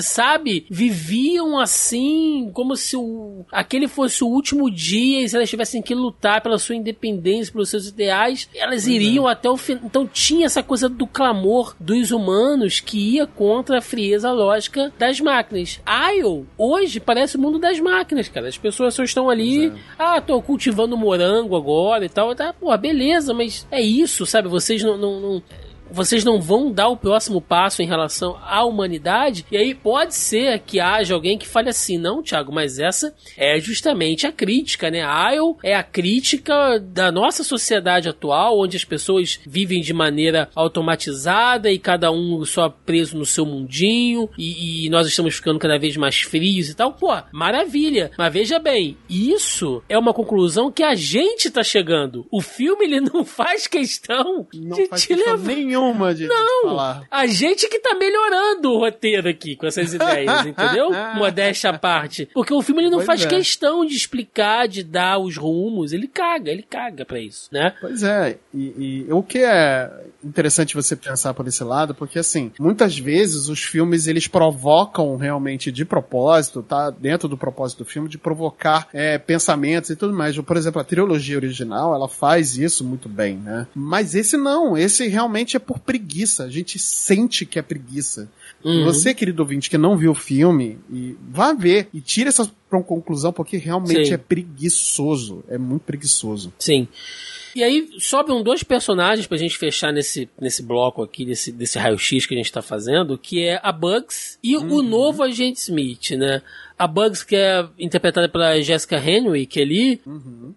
sabe? Viviam assim, como se o, aquele fosse o último dia e se elas tivessem que lutar pela sua independência, pelos seus ideais, elas iriam até o fim. Então tinha essa coisa do clamor dos humanos que ia contra a frieza lógica das máquinas. Isle, hoje, parece o mundo das máquinas, cara. As pessoas só estão ali, ah, tô cultivando morango agora e tal. Tá, pô, beleza, mas é isso, sabe? Vocês não- não- não vocês não vão dar o próximo passo em relação à humanidade, e aí pode ser que haja alguém que fale assim, não, Thiago, mas essa é justamente a crítica, né? A IO é a crítica da nossa sociedade atual, onde as pessoas vivem de maneira automatizada e cada um só preso no seu mundinho, e, e nós estamos ficando cada vez mais frios e tal. Pô, maravilha! Mas veja bem, isso é uma conclusão que a gente tá chegando. O filme, ele não faz questão Não de faz te questão levar. Nenhuma de, Não, falar. a gente que tá melhorando o roteiro aqui com essas ideias, (laughs) entendeu? Modéstia à parte. Porque o filme ele não Pois faz é. questão de explicar, de dar os rumos, ele caga, ele caga pra isso, né? Pois é, e, e o que é interessante você pensar por esse lado, porque assim, muitas vezes os filmes eles provocam realmente de propósito, tá? Dentro do propósito do filme, de provocar é, pensamentos e tudo mais. Por exemplo, a trilogia original, ela faz isso muito bem, né? Mas esse não, esse realmente é por preguiça. A gente sente que é preguiça. Uhum. Você, querido ouvinte, que não viu o filme, e vá ver e tire essa conclusão, porque realmente Sim. é preguiçoso. É muito preguiçoso. Sim. E aí sobram dois personagens pra gente fechar nesse, nesse bloco aqui, desse, desse raio-x que a gente tá fazendo, que é a Bugs e o novo agente Smith, né? A Bugs, que é interpretada pela Jessica Henwick ali,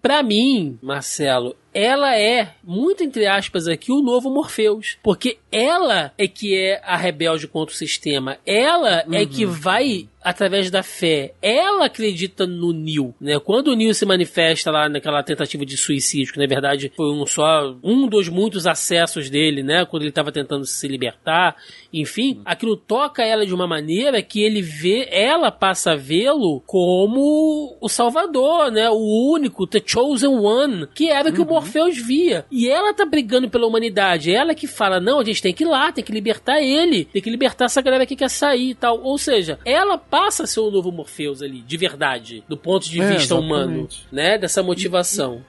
pra mim, Marcelo, ela é, muito entre aspas aqui, o novo Morpheus. Porque ela é que é a rebelde contra o sistema. Ela é que vai através da fé. Ela acredita no Neil, né? Quando o Neil se manifesta lá naquela tentativa de suicídio, que na verdade foi um só, um dos muitos acessos dele, né? Quando ele estava tentando se libertar, enfim, aquilo toca ela de uma maneira que ele vê, ela passa a vê-lo como o salvador, né? O único, the chosen one, que era o que o Morpheus via. E ela tá brigando pela humanidade. Ela que fala, não, a gente tem que ir lá, tem que libertar ele, tem que libertar essa galera que quer sair e tal. Ou seja, ela passa a ser o novo Morpheus ali, de verdade, do ponto de É, vista humano, exatamente. né? Dessa motivação.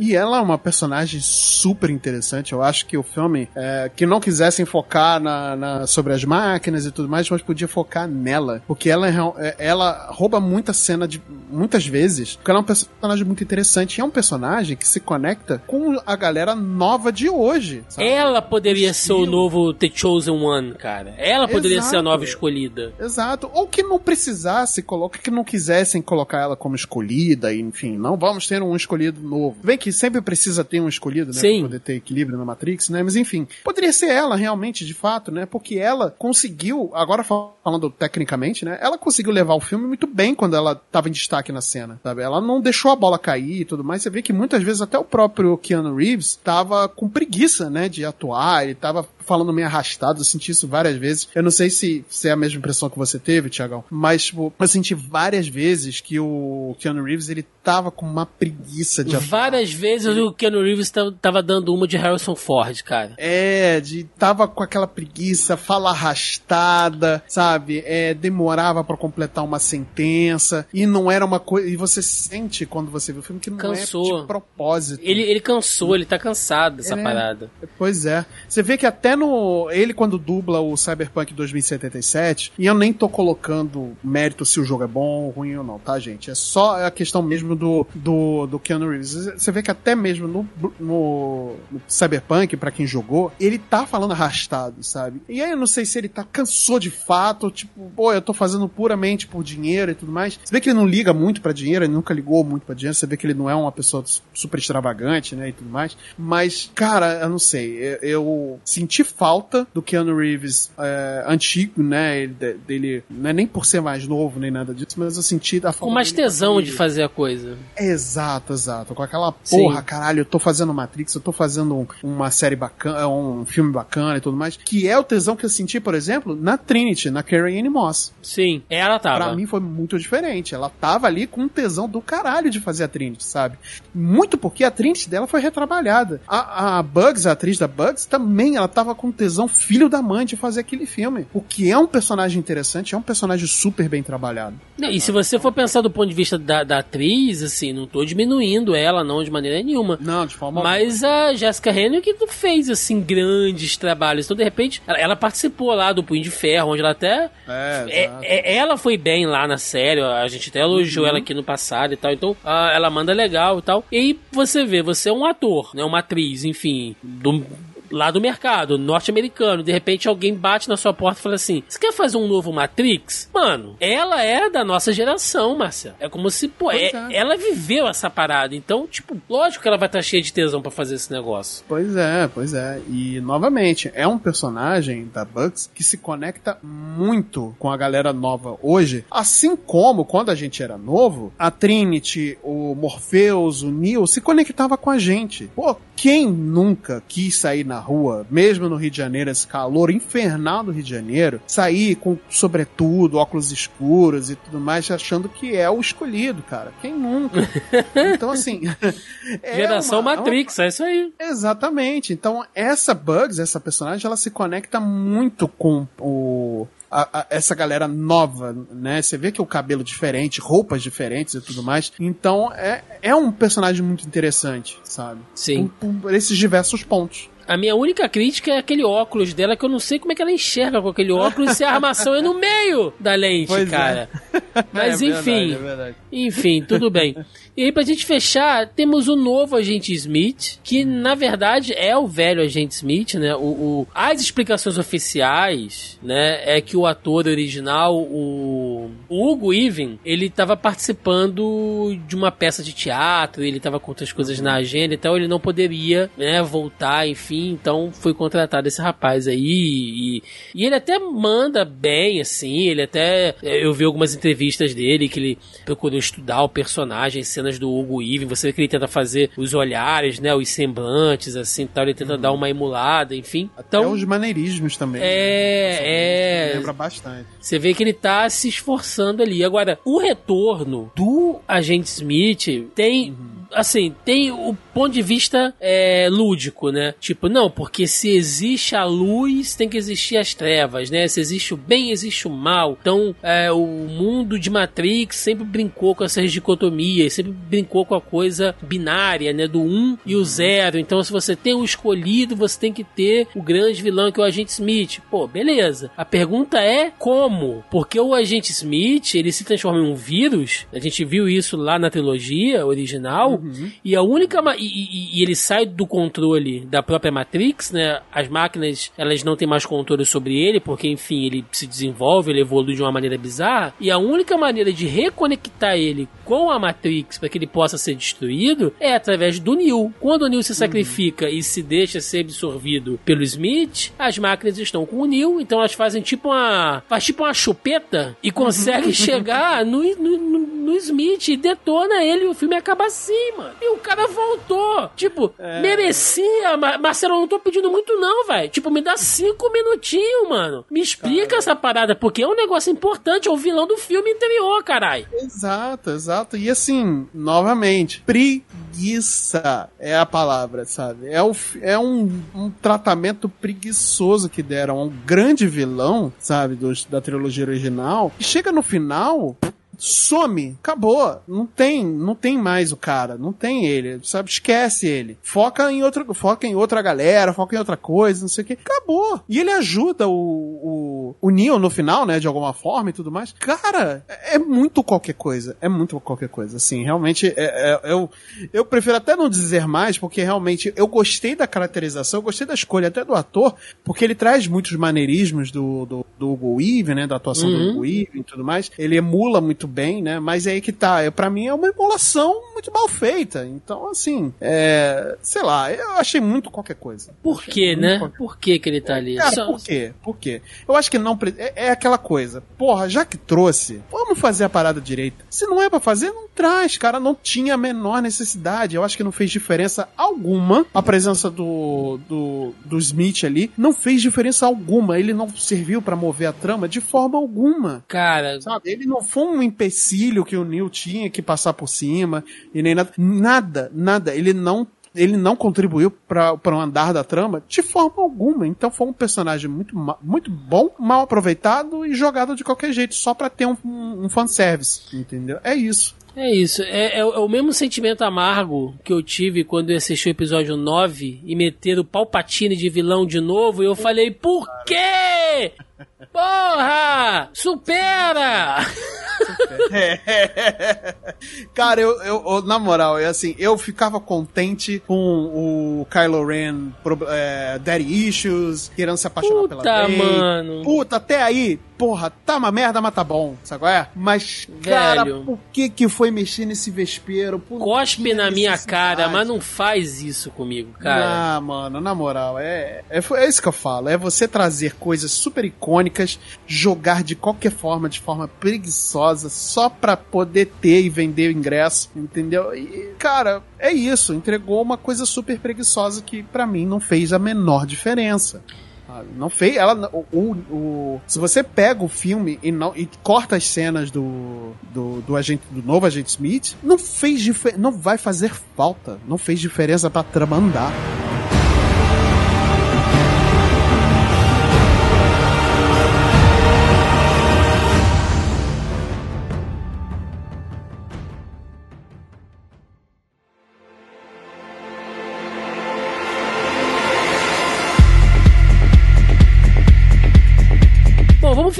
E ela é uma personagem super interessante. Eu acho que o filme, é, que não quisessem focar na, na- sobre as máquinas e tudo mais, mas podia focar nela. Porque ela, é é- ela rouba muita cena de muitas vezes. Porque ela é um personagem muito interessante. E é um personagem que se conecta com a galera nova de hoje. sabe? Ela poderia ser o novo The Chosen One, cara. Ela poderia Exato. ser a nova escolhida. Exato. Ou que não precisasse colocar, que não quisessem colocar ela como escolhida, enfim, não vamos ter um escolhido novo. Vem que sempre precisa ter um escolhido, né? Sim. Pra poder ter equilíbrio na Matrix, né? Mas enfim, poderia ser ela realmente, de fato, né? Porque ela conseguiu, agora fal- falando tecnicamente, né? Ela conseguiu levar o filme muito bem quando ela tava em destaque na cena, sabe? Ela não deixou a bola cair e tudo mais. Você vê que muitas vezes até o próprio Keanu Reeves tava com preguiça, né? De atuar, ele tava falando meio arrastado, eu senti isso várias vezes. Eu não sei se, se é a mesma impressão que você teve, Tiagão, mas, tipo, eu senti várias vezes que o Keanu Reeves, ele tava com uma preguiça de atuar. Várias vezes o Keanu Reeves ta- tava dando uma de Harrison Ford, cara. É, de tava com aquela preguiça, fala arrastada, sabe? É, demorava pra completar uma sentença e não era uma coisa. E você sente quando você vê o filme que não Cansou. é de propósito. Ele, ele cansou, ele tá cansado dessa É. parada. Pois é. Você vê que até no. Ele, quando dubla o Cyberpunk 2077, e eu nem tô colocando mérito se o jogo é bom ou ruim ou não, tá, gente? É só a questão mesmo do, do, do Keanu Reeves. Você vê que até mesmo no, no, no Cyberpunk, para quem jogou, ele tá falando arrastado, sabe? E aí eu não sei se ele tá cansou de fato, tipo, pô, eu tô fazendo puramente por dinheiro e tudo mais. Você vê que ele não liga muito para dinheiro, ele nunca ligou muito para dinheiro, você vê que ele não é uma pessoa super extravagante, né, e tudo mais. Mas, cara, eu não sei, eu, eu senti falta do Keanu Reeves é, antigo, né, dele, não é nem por ser mais novo, nem nada disso, mas eu senti da falta Com mais tesão de fazer a coisa. Exato, exato. Com aquela porra, Sim. caralho, eu tô fazendo Matrix, eu tô fazendo uma série bacana, um filme bacana e tudo mais, que é o tesão que eu senti, por exemplo, na Trinity, na Carrie Anne Moss. Sim, ela tava. Pra mim foi muito diferente. Ela tava ali com um tesão do caralho de fazer a Trinity, sabe? Muito porque a Trinity dela foi retrabalhada. A, a Bugs, a atriz da Bugs, também ela tava com tesão filho da mãe de fazer aquele filme. O que é um personagem interessante, é um personagem super bem trabalhado. E se você for pensar do ponto de vista da, da atriz, assim, não tô diminuindo ela, não, de maneira nenhuma. Não, de forma Mas alguma. a Jessica Henry que fez, assim, grandes trabalhos. Então, de repente, ela, ela participou lá do Punho de Ferro, onde ela até. É, é, é, ela foi bem lá na série, a gente até elogiou uhum. ela aqui no passado e tal. Então, a, ela manda legal e tal. E aí você vê, você é um ator, né? Uma atriz, enfim, do, lá do mercado, norte-americano. De repente alguém bate na sua porta e fala assim: Você quer fazer um novo Matrix? Mano, ela é da nossa geração, Marcelo. É como se, pô, é, é. ela viveu essa parada. Então, tipo, lógico que ela vai estar cheia de tesão para fazer esse negócio. Pois é, pois é. E, novamente, é um personagem da Bugs que se conecta muito com a galera nova hoje. Assim como quando a gente era novo, a Trinity, o Morpheus, o Neo se conectava com a gente. Pô, quem nunca quis sair na rua, mesmo no Rio de Janeiro, esse calor infernal do Rio de Janeiro, sair com sobretudo, óculos escuros e tudo mais, achando que é o escolhido, cara. Quem nunca? (laughs) Então, assim. (laughs) é Geração uma, Matrix, é, uma... é isso aí. Exatamente. Então, essa Bugs, essa personagem, ela se conecta muito com o a, a, essa galera nova, né? Você vê que é o cabelo diferente, roupas diferentes e tudo mais. Então é, é um personagem muito interessante, sabe? Sim. Por, por esses diversos pontos. A minha única crítica é aquele óculos dela, que eu não sei como é que ela enxerga com aquele óculos se a armação é no meio da lente, pois é. cara. É. (laughs) Mas é enfim. É verdade. Enfim, tudo bem. E aí, pra gente fechar, temos o novo agente Smith, que na verdade é o velho agente Smith, né? O, o, as explicações oficiais, né, é que o ator original, o, o Hugo Even, ele estava participando de uma peça de teatro, ele estava com outras coisas na agenda, então ele não poderia, né, voltar, enfim, então foi contratado esse rapaz aí e, e ele até manda bem, assim, ele até, eu vi algumas entrevistas dele que ele procurou estudar o personagem, cenas do Hugo Even, você vê que ele tenta fazer os olhares, né, os semblantes, assim, tal, ele tenta uhum. dar uma emulada, enfim. Até então, os maneirismos também. É, né? é. Lembra bastante. Você vê que ele tá se esforçando ali. Agora, o retorno do agente Smith tem. Uhum assim, tem o ponto de vista é, lúdico, né? Tipo, não, porque se existe a luz, tem que existir as trevas, né? Se existe o bem, existe o mal. Então, é, o mundo de Matrix sempre brincou com essas dicotomias, sempre brincou com a coisa binária, né? Do um e o zero. Então, se você tem o escolhido, você tem que ter o grande vilão que é o Agente Smith. Pô, beleza. A pergunta é como? Porque o Agente Smith, ele se transforma em um vírus. A gente viu isso lá na trilogia original. Uhum. E a única. E, e, e, ele sai do controle da própria Matrix, né? As máquinas, elas não têm mais controle sobre ele, porque, enfim, ele se desenvolve, ele evolui de uma maneira bizarra. E a única maneira de reconectar ele com a Matrix para que ele possa ser destruído é através do Neo. Quando o Neo se sacrifica uhum. e se deixa ser absorvido pelo Smith, as máquinas estão com o Neo, então elas fazem tipo uma. faz tipo uma chupeta e conseguem chegar no, no, no, no Smith e detona ele e o filme acaba assim mano. E o cara voltou. Tipo, é... merecia. Marcelo, eu não tô pedindo muito, não, velho. Tipo, me dá cinco minutinhos, mano. Me explica essa parada, porque é um negócio importante. É o vilão do filme anterior, caralho. Exato, exato. E assim, novamente, preguiça é a palavra, sabe? É, o, é um, um tratamento preguiçoso que deram a um grande vilão, sabe, do, da trilogia original. E chega no final some, acabou. Não tem, não tem mais o cara, não tem ele, sabe? Esquece ele. Foca em outra, foca em outra galera, foca em outra coisa, não sei o que. Acabou. E ele ajuda o, o, o Neo no final, né, de alguma forma e tudo mais. Cara, é muito qualquer coisa. É muito qualquer coisa, assim. Realmente, é, é, eu, eu prefiro até não dizer mais, porque realmente eu gostei da caracterização, eu gostei da escolha até do ator, porque ele traz muitos maneirismos do, do, do Hugo Weaving, né, da atuação uhum. do Hugo Weaving e tudo mais. Ele emula muito bem, né, mas é aí que tá. É, para mim é uma emulação muito mal feita. Então, assim, é, sei lá, eu achei muito qualquer coisa. Por quê, né? Qualquer... Por que que ele tá ali? Cara, Só... por quê? Por quê? Eu acho que não. É, é aquela coisa. Porra, já que trouxe, vamos fazer a parada direita. Se não é para fazer, não traz, cara. Não tinha a menor necessidade. Eu acho que não fez diferença alguma a presença do, do, do Smith ali. Não fez diferença alguma. Ele não serviu para mover a trama de forma alguma. Cara. Sabe? Ele não foi um empecilho que o Neil tinha que passar por cima e nem nada. Nada, nada. Ele não ele não contribuiu para o andar da trama de forma alguma. Então foi um personagem muito, muito bom, mal aproveitado e jogado de qualquer jeito, só para ter um, um, um fanservice. Entendeu? É isso. É isso. É, é, é, o mesmo sentimento amargo que eu tive quando eu assisti o episódio 9 e meteram o Palpatine de vilão de novo. E eu falei, por quê? Porra! Supera! é. (laughs) Cara, eu, eu, na moral, é assim, eu ficava contente com o Kylo Ren é, Daddy Issues, querendo se apaixonar Puta, pela Rey. mano. Puta, até aí, porra, tá uma merda, mas tá bom, sabe qual é? Mas, Velho. cara, por que que foi mexer nesse vespeiro? Por Cospe na minha cara, mas não faz isso comigo, cara. Ah, mano, na moral, é, é, é isso que eu falo, é você trazer coisas super icônicas, jogar de qualquer forma, de forma preguiçosa, só pra poder ter e vender o ingresso, entendeu? E, cara, é isso, entregou uma coisa super preguiçosa que para mim não fez a menor diferença. Não fez. Ela, o, o, o, se você pega o filme e, não, e corta as cenas do, do, do, agente, do novo agente Smith, não fez não vai fazer falta. Não fez diferença pra trama andar.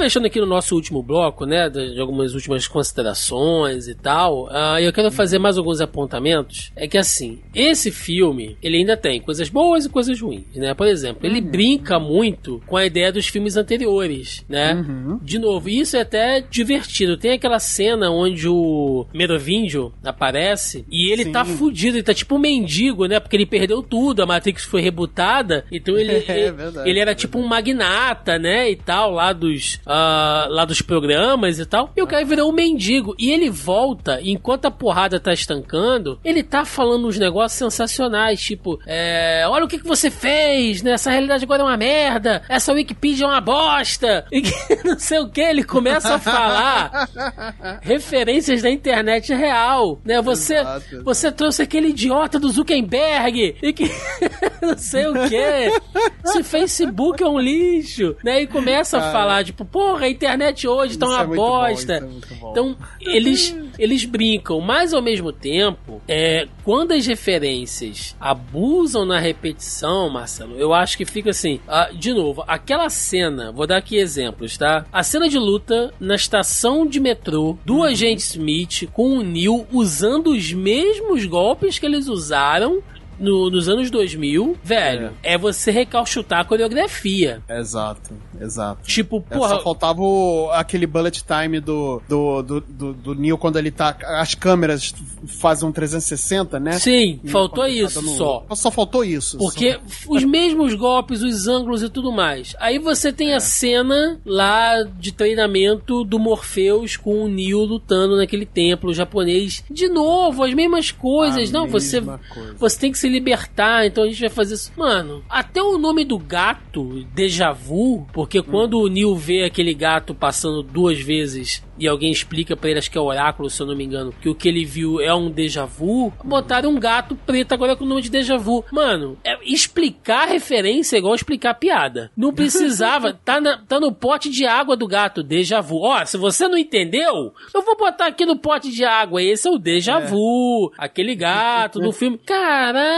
Fechando aqui no nosso último bloco, né? De, algumas últimas considerações e tal. Uh, eu quero fazer mais alguns apontamentos. É que assim, esse filme, ele ainda tem coisas boas e coisas ruins, né? Por exemplo, ele uhum. brinca muito com a ideia dos filmes anteriores, né? Uhum. De novo, isso é até divertido. Tem aquela cena onde o Merovingio aparece e ele tá Sim. tá fudido, ele tá tipo um mendigo, né? Porque ele perdeu tudo, a Matrix foi rebutada, então ele, (laughs) é, ele, verdade, ele era tipo um magnata, né? E tal, lá dos uh, lá dos programas e tal. E o cara virou um mendigo. E ele volta, enquanto a porrada tá estancando, ele tá falando uns negócios sensacionais, tipo, é, olha o que, que você fez, né? Essa realidade agora é uma merda, essa Wikipedia é uma bosta, (laughs) e que não sei o que, ele começa a falar (laughs) referências da internet real, né? Você, você trouxe aquele idiota do Zuckerberg, e que (laughs) (laughs) não sei o que, esse Facebook é um lixo, né? E começa a falar, tipo, porra, a internet hoje tá uma é bosta. Bom, é então, eles, eles brincam, mas ao mesmo tempo, é, quando as referências abusam na repetição, Marcelo, eu acho que fica assim, uh, de novo, aquela cena, vou dar aqui exemplos, tá? A cena de luta na estação de metrô do uhum. agente Smith com o Neil usando os mesmos golpes que eles usaram no, nos anos 2000, velho, é. é você recalchutar a coreografia. Exato, exato. Tipo, é, porra. Só faltava o, aquele bullet time do, do, do, do, do Neil quando ele tá. As câmeras fazem um 360, né? Sim, e faltou tá isso tá só. Só faltou isso. Porque só... os mesmos golpes, os ângulos e tudo mais. Aí você tem é. a cena lá de treinamento do Morpheus com o Neil lutando naquele templo japonês. De novo, as mesmas coisas. A Não, você, coisa. você tem que se libertar, então a gente vai fazer isso. Mano, até o nome do gato, Deja Vu, porque quando o Neil vê aquele gato passando duas vezes e alguém explica para ele, acho que é Oráculo, se eu não me engano, que o que ele viu é um déjà vu, botaram um gato preto agora com o nome de déjà vu. Mano, é, explicar referência é igual explicar piada. Não precisava. (laughs) tá, na, tá no pote de água do gato, déjà vu. Ó, se você não entendeu, eu vou botar aqui no pote de água. Esse é o déjà é. vu. Aquele gato do filme. Caralho,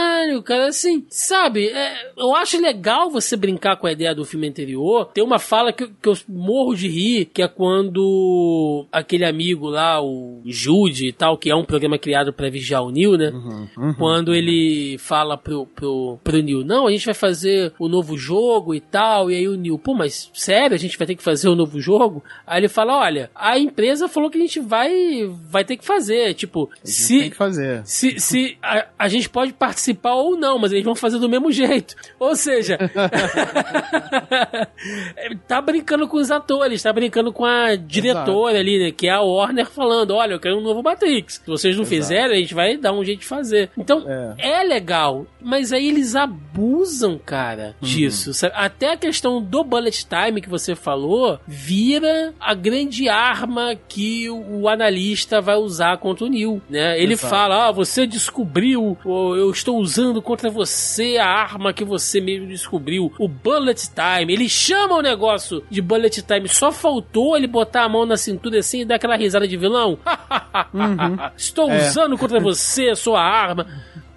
cara, assim, sabe? É, eu acho legal você brincar com a ideia do filme anterior. Tem uma fala que, que eu morro de rir, que é quando aquele amigo lá, o Jude e tal, que é um programa criado para vigiar o Neil, né? Uhum, uhum. Quando ele fala pro, pro, pro Neil, não, a gente vai fazer o novo jogo e tal, e aí o Neil, pô, mas sério, a gente vai ter que fazer o novo jogo? Aí ele fala, olha, a empresa falou que a gente vai, vai ter que fazer, tipo, se... Tem que fazer. Se, se a, a gente pode participar ou não, mas eles vão fazer do mesmo jeito. Ou seja, (laughs) tá brincando com os atores, tá brincando com a diretora Exato. ali, né, que é a Warner falando, olha, eu quero um novo Matrix. Se vocês não Exato. fizerem, a gente vai dar um jeito de fazer. Então, é, é legal, mas aí eles abusam, cara, uhum. disso. Até a questão do bullet time que você falou vira a grande arma que o analista vai usar contra o Neil, né? Ele Exato. fala, ah, você descobriu, eu estou usando contra você a arma que você mesmo descobriu, o bullet time. Ele chama o negócio de bullet time, só faltou ele botar a mão na cintura assim e dar aquela risada de vilão. (laughs) uhum. Estou é. usando contra você a sua arma.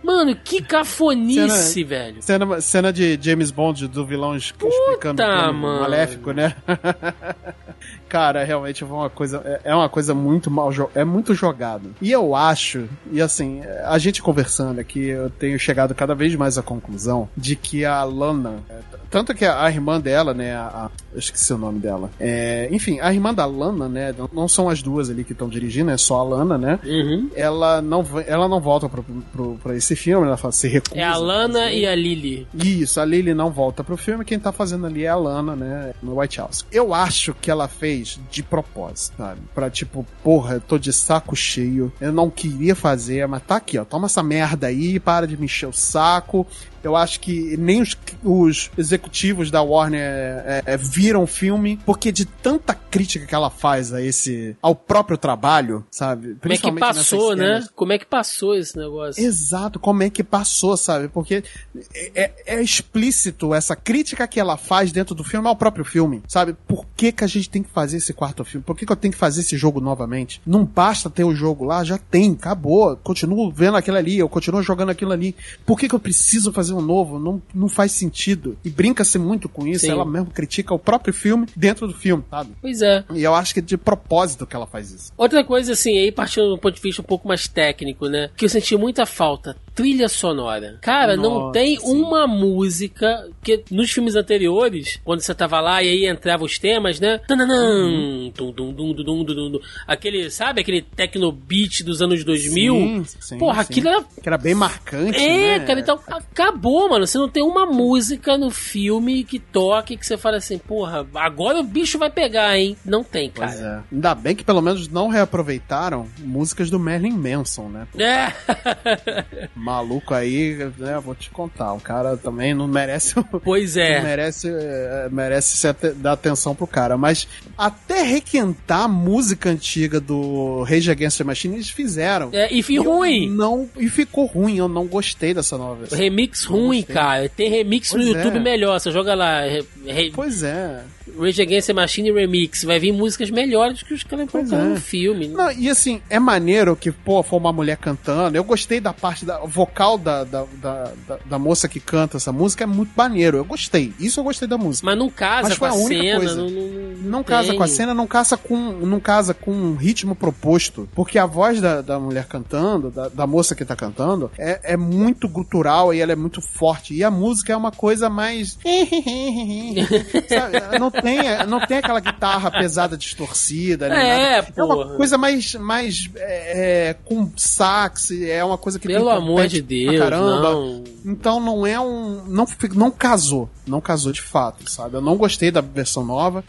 Mano, que cafonice, cena, velho. Cena, cena de James Bond do vilão explicando o maléfico, né? (laughs) (laughs) Cara, realmente é uma coisa, é, é uma coisa muito mal, é muito jogado. E eu acho, e assim, a gente conversando aqui, eu tenho chegado cada vez mais à conclusão de que a Lana, é, tanto que a irmã dela, né, a, eu esqueci o nome dela, é, enfim, a irmã da Lana, né, não são as duas ali que estão dirigindo, é só a Lana, né, uhum. ela, não, ela não volta pro, pro, pra esse filme, ela fala, se recusa. É a Lana e a Lily. Isso, a Lily não volta pro filme, quem tá fazendo ali é a Lana, né, no White House. Eu acho que ela fez de propósito, sabe? Pra tipo, porra, eu tô de saco cheio, eu não queria fazer, mas tá aqui, ó, toma essa merda aí, para de me encher o saco, eu acho que nem os, os executivos da Warner é, é, viram o filme, porque de tanta crítica que ela faz a esse. ao próprio trabalho, sabe? Como é que passou, né? Como é que passou esse negócio? Exato, como é que passou, sabe? Porque é, é, é explícito essa crítica que ela faz dentro do filme ao próprio filme, sabe? Por que, que a gente tem que fazer esse quarto filme? Por que, que eu tenho que fazer esse jogo novamente? Não basta ter o jogo lá, já tem, acabou. Continuo vendo aquilo ali, eu continuo jogando aquilo ali. Por que, que eu preciso fazer um novo, não, não faz sentido. E brinca-se muito com isso, Sim. ela mesmo critica o próprio filme dentro do filme, sabe? Pois é. E eu acho que é de propósito que ela faz isso. Outra coisa, assim, aí partindo do ponto de vista um pouco mais técnico, né? Que eu senti muita falta trilha sonora. Cara, Nossa, não tem sim. uma música que nos filmes anteriores, quando você tava lá e aí entrava os temas, né? Uhum. Dum, dum, dum, dum, dum, dum, aquele, sabe, aquele techno beat dos anos 2000. Sim, sim, Porra, sim. aquilo era... Que era bem marcante, É, né? cara, então acabou, mano. Você não tem uma música no filme que toque que você fala assim, porra, agora o bicho vai pegar, hein? Não tem, cara. Pois é. Ainda bem que pelo menos não reaproveitaram músicas do Merlin Manson, né? É. (laughs) maluco aí, né, vou te contar, o cara também não merece. Pois é. merece, é, merece se dar atenção pro cara, mas até requentar a música antiga do Rage Against the Machine eles fizeram. É, e ficou ruim. Não, e ficou ruim, eu não gostei dessa nova versão. Remix ruim, cara. Tem remix pois no YouTube é. melhor, você joga lá. Re... Pois é. Rage Against the Machine Remix. Vai vir músicas melhores que os caras colocaram é. no filme. Não, e assim, é maneiro que, pô, foi uma mulher cantando. Eu gostei da parte da vocal da, da, da, da, da moça que canta essa música, é muito maneiro. Eu gostei. Isso eu gostei da música. Mas não casa Mas com a, a cena. Coisa. Não, não, não casa com a cena, não casa com, não casa com um ritmo proposto. Porque a voz da, da mulher cantando, da, da moça que tá cantando, é, é muito gutural e ela é muito forte. E a música é uma coisa mais. (laughs) (laughs) Sabe? (laughs) Não tem, não tem aquela guitarra pesada distorcida? É, pô. É uma coisa mais, mais é, é, com sax, é uma coisa que Pelo amor de Deus, caramba. Não. Então não é um. Não, não casou. Não casou de fato, sabe? Eu não gostei da versão nova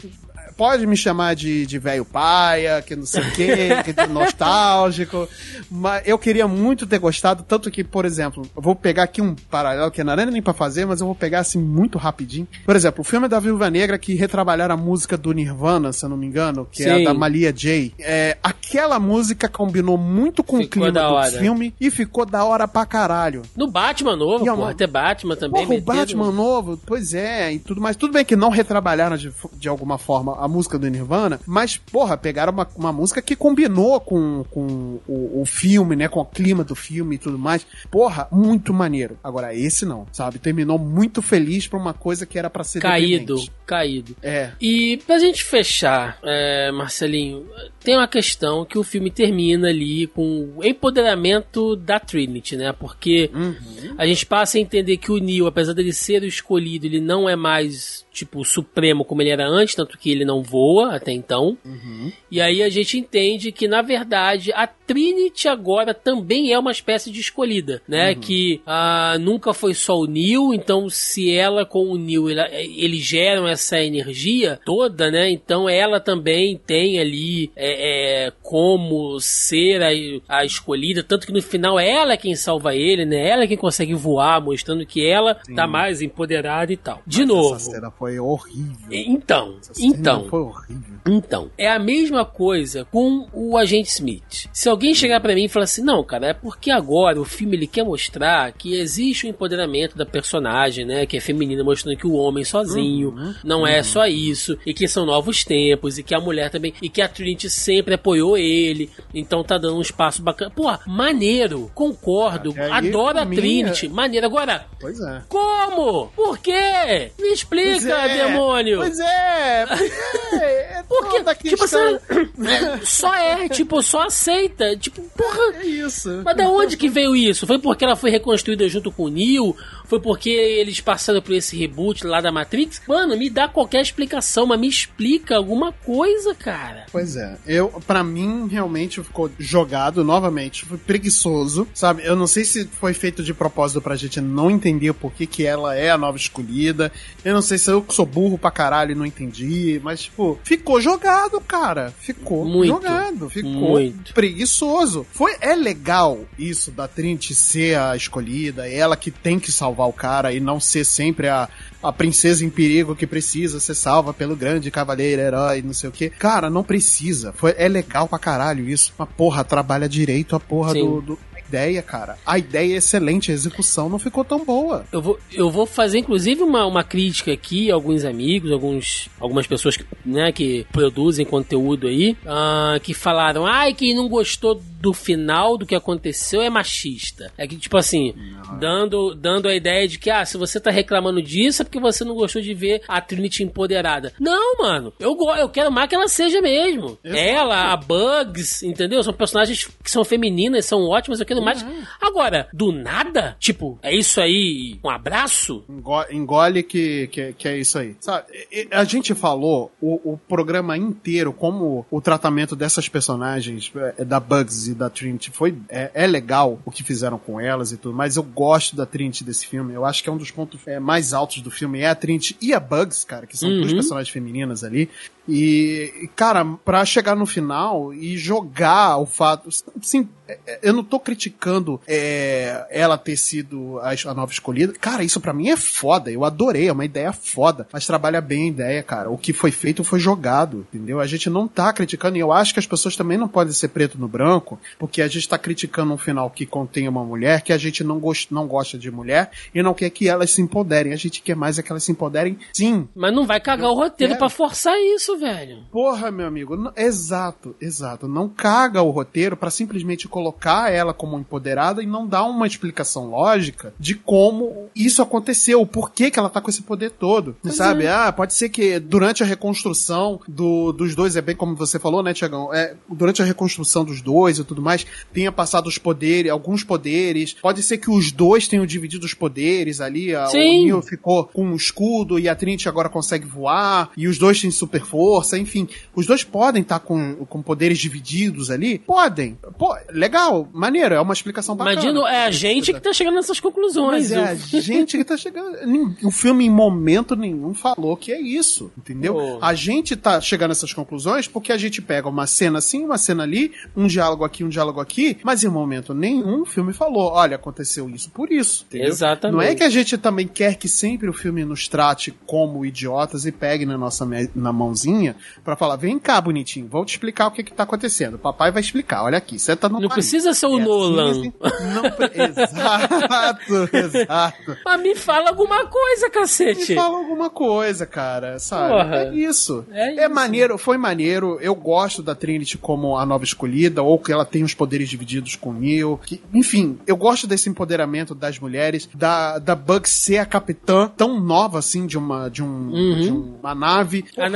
pode me chamar de, de velho paia, que não sei o quê, (laughs) que nostálgico, mas eu queria muito ter gostado, tanto que, por exemplo, eu vou pegar aqui um paralelo que não era nem pra fazer, mas eu vou pegar assim muito rapidinho. Por exemplo, o filme da Viúva Negra que retrabalharam a música do Nirvana, se eu não me engano, que é a Sim. da Malia J. É, aquela música combinou muito com o Ficou clima da do hora. filme e ficou da hora pra caralho. No Batman novo, E a pô, mo- até Batman também. Porra, o Batman novo, pois é, e tudo mais. Tudo bem que não retrabalharam de, de alguma forma a música do Nirvana, mas, porra, pegaram uma, uma música que combinou com, com o, o filme, né? Com o clima do filme e tudo mais. Porra, muito maneiro. Agora, esse não, sabe? Terminou muito feliz pra uma coisa que era pra ser Caído, caído. É. E pra gente fechar, é, Marcelinho, tem uma questão que o filme termina ali com o empoderamento da Trinity, né? Porque Uhum. a gente passa a entender que o Neo, apesar dele ser o escolhido, ele não é mais, tipo, supremo como ele era antes, tanto que ele não voa até então. Uhum. E aí a gente entende que, na verdade, a Trinity agora também é uma espécie de escolhida, né? Que ah, nunca foi só o Neo, então se ela com o Neo, ela- eles geram essa energia toda, né? Então ela também tem ali é, é, como ser a, a escolhida, tanto que no final é ela quem salva ele, né? Ela é quem consegue voar, mostrando que ela tá mais empoderada e tal. De novo. Essa cena foi horrível. Então, então. Foi horrível. Então, é a mesma coisa com o agente Smith. Se alguém chegar pra mim e falar assim, não, cara, é porque agora o filme ele quer mostrar que existe o empoderamento da personagem, né, que é feminina, mostrando que o homem sozinho não é só isso, e que são novos tempos, e que a mulher também, e que a Trinity sempre apoiou ele, então tá dando um espaço bacana. Pô, maneiro, concordo, Até adoro a mim, Trinity, maneiro. Agora, Pois é. como? Por quê? Me explica, Pois é, demônio! Pois é, pois (laughs) é. é Porque, tipo questão- assim, (clears throat) é, só é, tipo, só aceita. Tipo, porra. É isso. Mas da onde que veio isso? Foi porque ela foi reconstruída junto com o Neo? Foi porque eles passaram por esse reboot lá da Matrix? Mano, me dá qualquer explicação, mas me explica alguma coisa, cara. Pois é, eu, para mim, realmente ficou jogado novamente, foi preguiçoso, sabe? Eu não sei se foi feito de propósito pra gente não entender por que, que ela é a nova escolhida. Eu não sei se eu sou burro pra caralho e não entendi, mas, tipo, ficou jogado, cara. Ficou Muito, jogado, ficou muito. preguiçoso. Foi, é legal isso da Trinity ser a escolhida, ela que tem que salvar o cara e não ser sempre a, a princesa em perigo que precisa ser salva pelo grande cavaleiro, herói, não sei o que. Cara, não precisa. Foi, é legal pra caralho isso. Mas, porra, trabalha direito a porra Sim. do, do- ideia, cara. A ideia é excelente, a execução não ficou tão boa. Eu vou, eu vou fazer, inclusive, uma, uma crítica aqui a alguns amigos, alguns, algumas pessoas que, né, que produzem conteúdo aí, ah, que falaram, ai, quem não gostou do final do que aconteceu é machista. É que, tipo assim, dando, dando a ideia de que, ah, se você tá reclamando disso é porque você não gostou de ver a Trinity empoderada. Não, mano, eu, eu quero mais que ela seja mesmo. Exato. Ela, a Bugs, entendeu? São personagens que são femininas, são ótimas, eu quero mais. Agora, do nada, tipo, é isso aí, um abraço? Engo- Engole que, que, que é isso aí. Sabe, a gente falou o, o programa inteiro como o tratamento dessas personagens, é, da Bugs e da Trinity, foi, é, é legal o que fizeram com elas e tudo, mas eu gosto da Trinity desse filme. Eu acho que é um dos pontos é, mais altos do filme, é a Trinity e a Bugs, cara, que são Uhum. duas personagens femininas ali. E, cara, pra chegar no final e jogar o fato. Sim, é, é, eu não tô criticando é, ela ter sido a, a nova escolhida. Cara, isso pra mim é foda. Eu adorei, é uma ideia foda. Mas trabalha bem a ideia, cara. O que foi feito foi jogado, entendeu? A gente não tá criticando, e eu acho que as pessoas também não podem ser preto no branco, porque a gente tá criticando um final que contém uma mulher que a gente não, gost, não gosta de mulher e não quer que elas se empoderem. A gente quer mais é que elas se empoderem, sim, Mas não vai cagar o roteiro quero. pra forçar isso, velho. Porra, meu amigo, exato, exato. Não caga o roteiro pra simplesmente colocar ela como empoderada e não dar uma explicação lógica de como isso aconteceu, o porquê que ela tá com esse poder todo. Pois sabe? é. Ah, pode ser que durante a reconstrução do- dos dois, é bem como você falou, né, Tiagão? É, durante a reconstrução dos dois e tudo mais, tenha passado os poderes, alguns poderes. Pode ser que os dois tenham dividido os poderes ali. a- Sim. O Neo ficou com um escudo e a Trinity agora consegue voar e os dois têm super força força, enfim. Os dois podem estar tá com, com poderes divididos ali? Podem. Pô, legal, maneiro, é uma explicação bacana. Imagino, é a gente que tá chegando nessas conclusões. Mas é a gente que tá chegando. O filme em momento nenhum falou que é isso, entendeu? Oh. A gente tá chegando a essas conclusões porque a gente pega uma cena assim, uma cena ali, um diálogo aqui, um diálogo aqui, mas em momento nenhum o filme falou, olha, aconteceu isso por isso, entendeu? Exatamente. Não é que a gente também quer que sempre o filme nos trate como idiotas e pegue na nossa na mãozinha para falar, vem cá, bonitinho, vou te explicar o que que tá acontecendo. O papai vai explicar, olha aqui, você tá no Não precisa ser o é Nolan. Assim, não, (laughs) exato, (laughs) exato. Mas me fala alguma coisa, cacete. Me fala alguma coisa, cara, sabe? Porra. É isso. É, é isso. maneiro, foi maneiro. Eu gosto da Trinity como a nova escolhida, ou que ela tem os poderes divididos com o Neo. Que, enfim, eu gosto desse empoderamento das mulheres, da, da Bug ser a capitã tão nova assim de uma, de um, uhum. de uma nave. A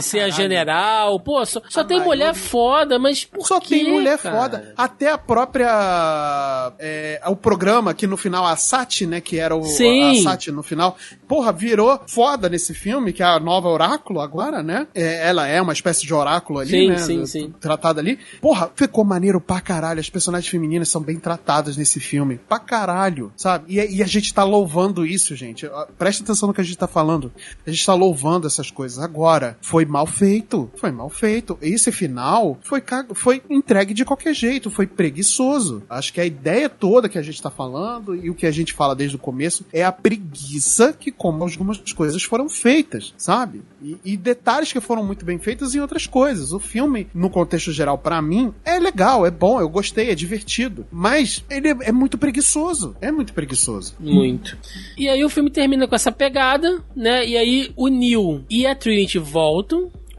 Ser a general. Pô, só, só tem Niobe... mulher foda, mas por Só quê, tem mulher cara? foda. Até a própria. É, o programa que no final, a Sati, né? Que era o, Sim. a Sati no final. Porra, virou foda nesse filme, que é a nova Oráculo agora, né? É, ela é uma espécie de oráculo ali, sim, né? Sim, sim. Tratada ali. Porra, ficou maneiro pra caralho. As personagens femininas são bem tratadas nesse filme. Pra caralho, sabe? E, e a gente tá louvando isso, gente. Presta atenção no que a gente tá falando. A gente tá louvando essas coisas. Agora, foi mal feito. Foi mal feito. Esse final foi, foi entregue de qualquer jeito. Foi preguiçoso. Acho que a ideia toda que a gente tá falando e o que a gente fala desde o começo é a preguiça que como algumas coisas foram feitas, sabe? E, e detalhes que foram muito bem feitos em outras coisas. O filme, no contexto geral, para mim, é legal, é bom, eu gostei, é divertido. Mas ele é, é muito preguiçoso. É muito preguiçoso. Muito. E aí o filme termina com essa pegada, né? E aí o Neil e a Trinity voltam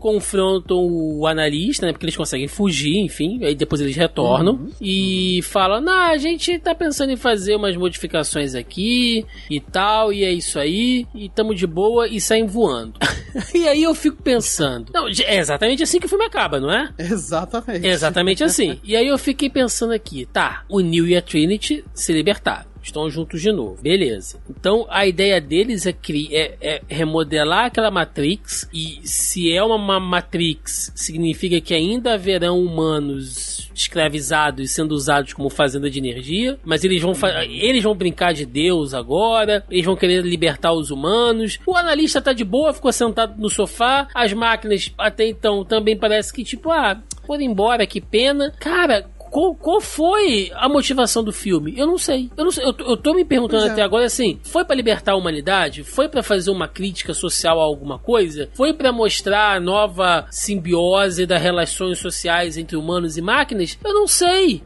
confrontam o analista, né? Porque eles conseguem fugir, enfim. Aí depois eles retornam uhum. e falam: Nah, a gente tá pensando em fazer umas modificações aqui e tal, e é isso aí, e tamo de boa e saem voando. (laughs) e aí eu fico pensando: Não, é exatamente assim que o filme acaba, não é? Exatamente. exatamente assim. e aí eu fiquei pensando aqui: tá, o Neil e a Trinity se libertaram estão juntos de novo. Beleza. Então a ideia deles é, é, é remodelar aquela Matrix. E se é uma, uma Matrix, significa que ainda haverão humanos escravizados sendo usados como fazenda de energia. Mas eles vão, eles vão brincar de Deus agora. Eles vão querer libertar os humanos. O analista tá de boa, ficou sentado no sofá. As máquinas até então também parece que tipo, ah, foram embora, que pena. Cara, qual, qual foi a motivação do filme? Eu não sei. Eu, não sei. eu, eu tô me perguntando é. até agora assim: foi para libertar a humanidade? Foi para fazer uma crítica social a alguma coisa? Foi para mostrar a nova simbiose das relações sociais entre humanos e máquinas? Eu não sei.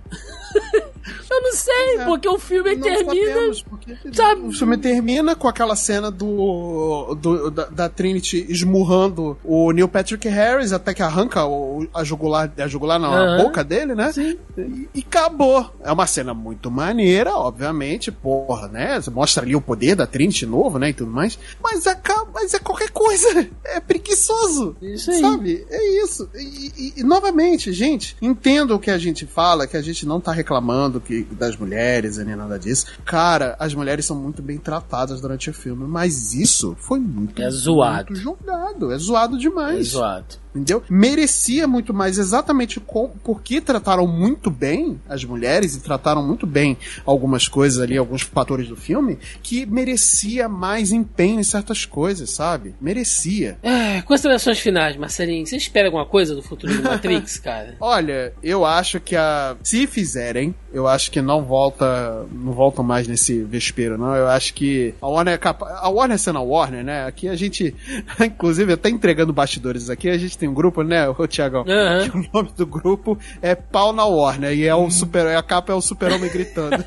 (laughs) Eu não sei, é, porque o filme termina. Sabemos, sabe? O filme termina com aquela cena do, do da, da, Trinity esmurrando o Neil Patrick Harris até que arranca o, a jugular, a jugular na uh -huh. boca dele, né? Sim. E, e, acabou. É uma cena muito maneira, obviamente, porra, né? Você mostra ali o poder da Trinity novo, né? E tudo mais. Mas, acaba, mas é qualquer coisa. (laughs) É preguiçoso. Isso aí. Sabe? É isso. E, e, e novamente, gente, entendo o que a gente fala, que a gente não tá reclamando que, das mulheres nem nada disso. Cara, as mulheres são muito bem tratadas durante o filme, mas isso foi muito, é zoado. muito jogado. É zoado demais. É zoado entendeu? Merecia muito mais, exatamente com, porque trataram muito bem as mulheres e trataram muito bem algumas coisas ali, alguns fatores do filme, que merecia mais empenho em certas coisas, sabe? Merecia. É, considerações finais, Marcelinho. Você espera alguma coisa do futuro do Matrix, (laughs) cara? Olha, eu acho que a. Se fizerem, eu acho que não volta. Não voltam mais nesse vespeiro, não. Eu acho que a Warner é capaz. A Warner sendo a Warner, né? Aqui a gente. (laughs) Inclusive, até entregando bastidores aqui, a gente tem um grupo, né, o Tiagão? Uhum. o nome do grupo é Pau na Warner. E é o super. A capa é o super-homem gritando.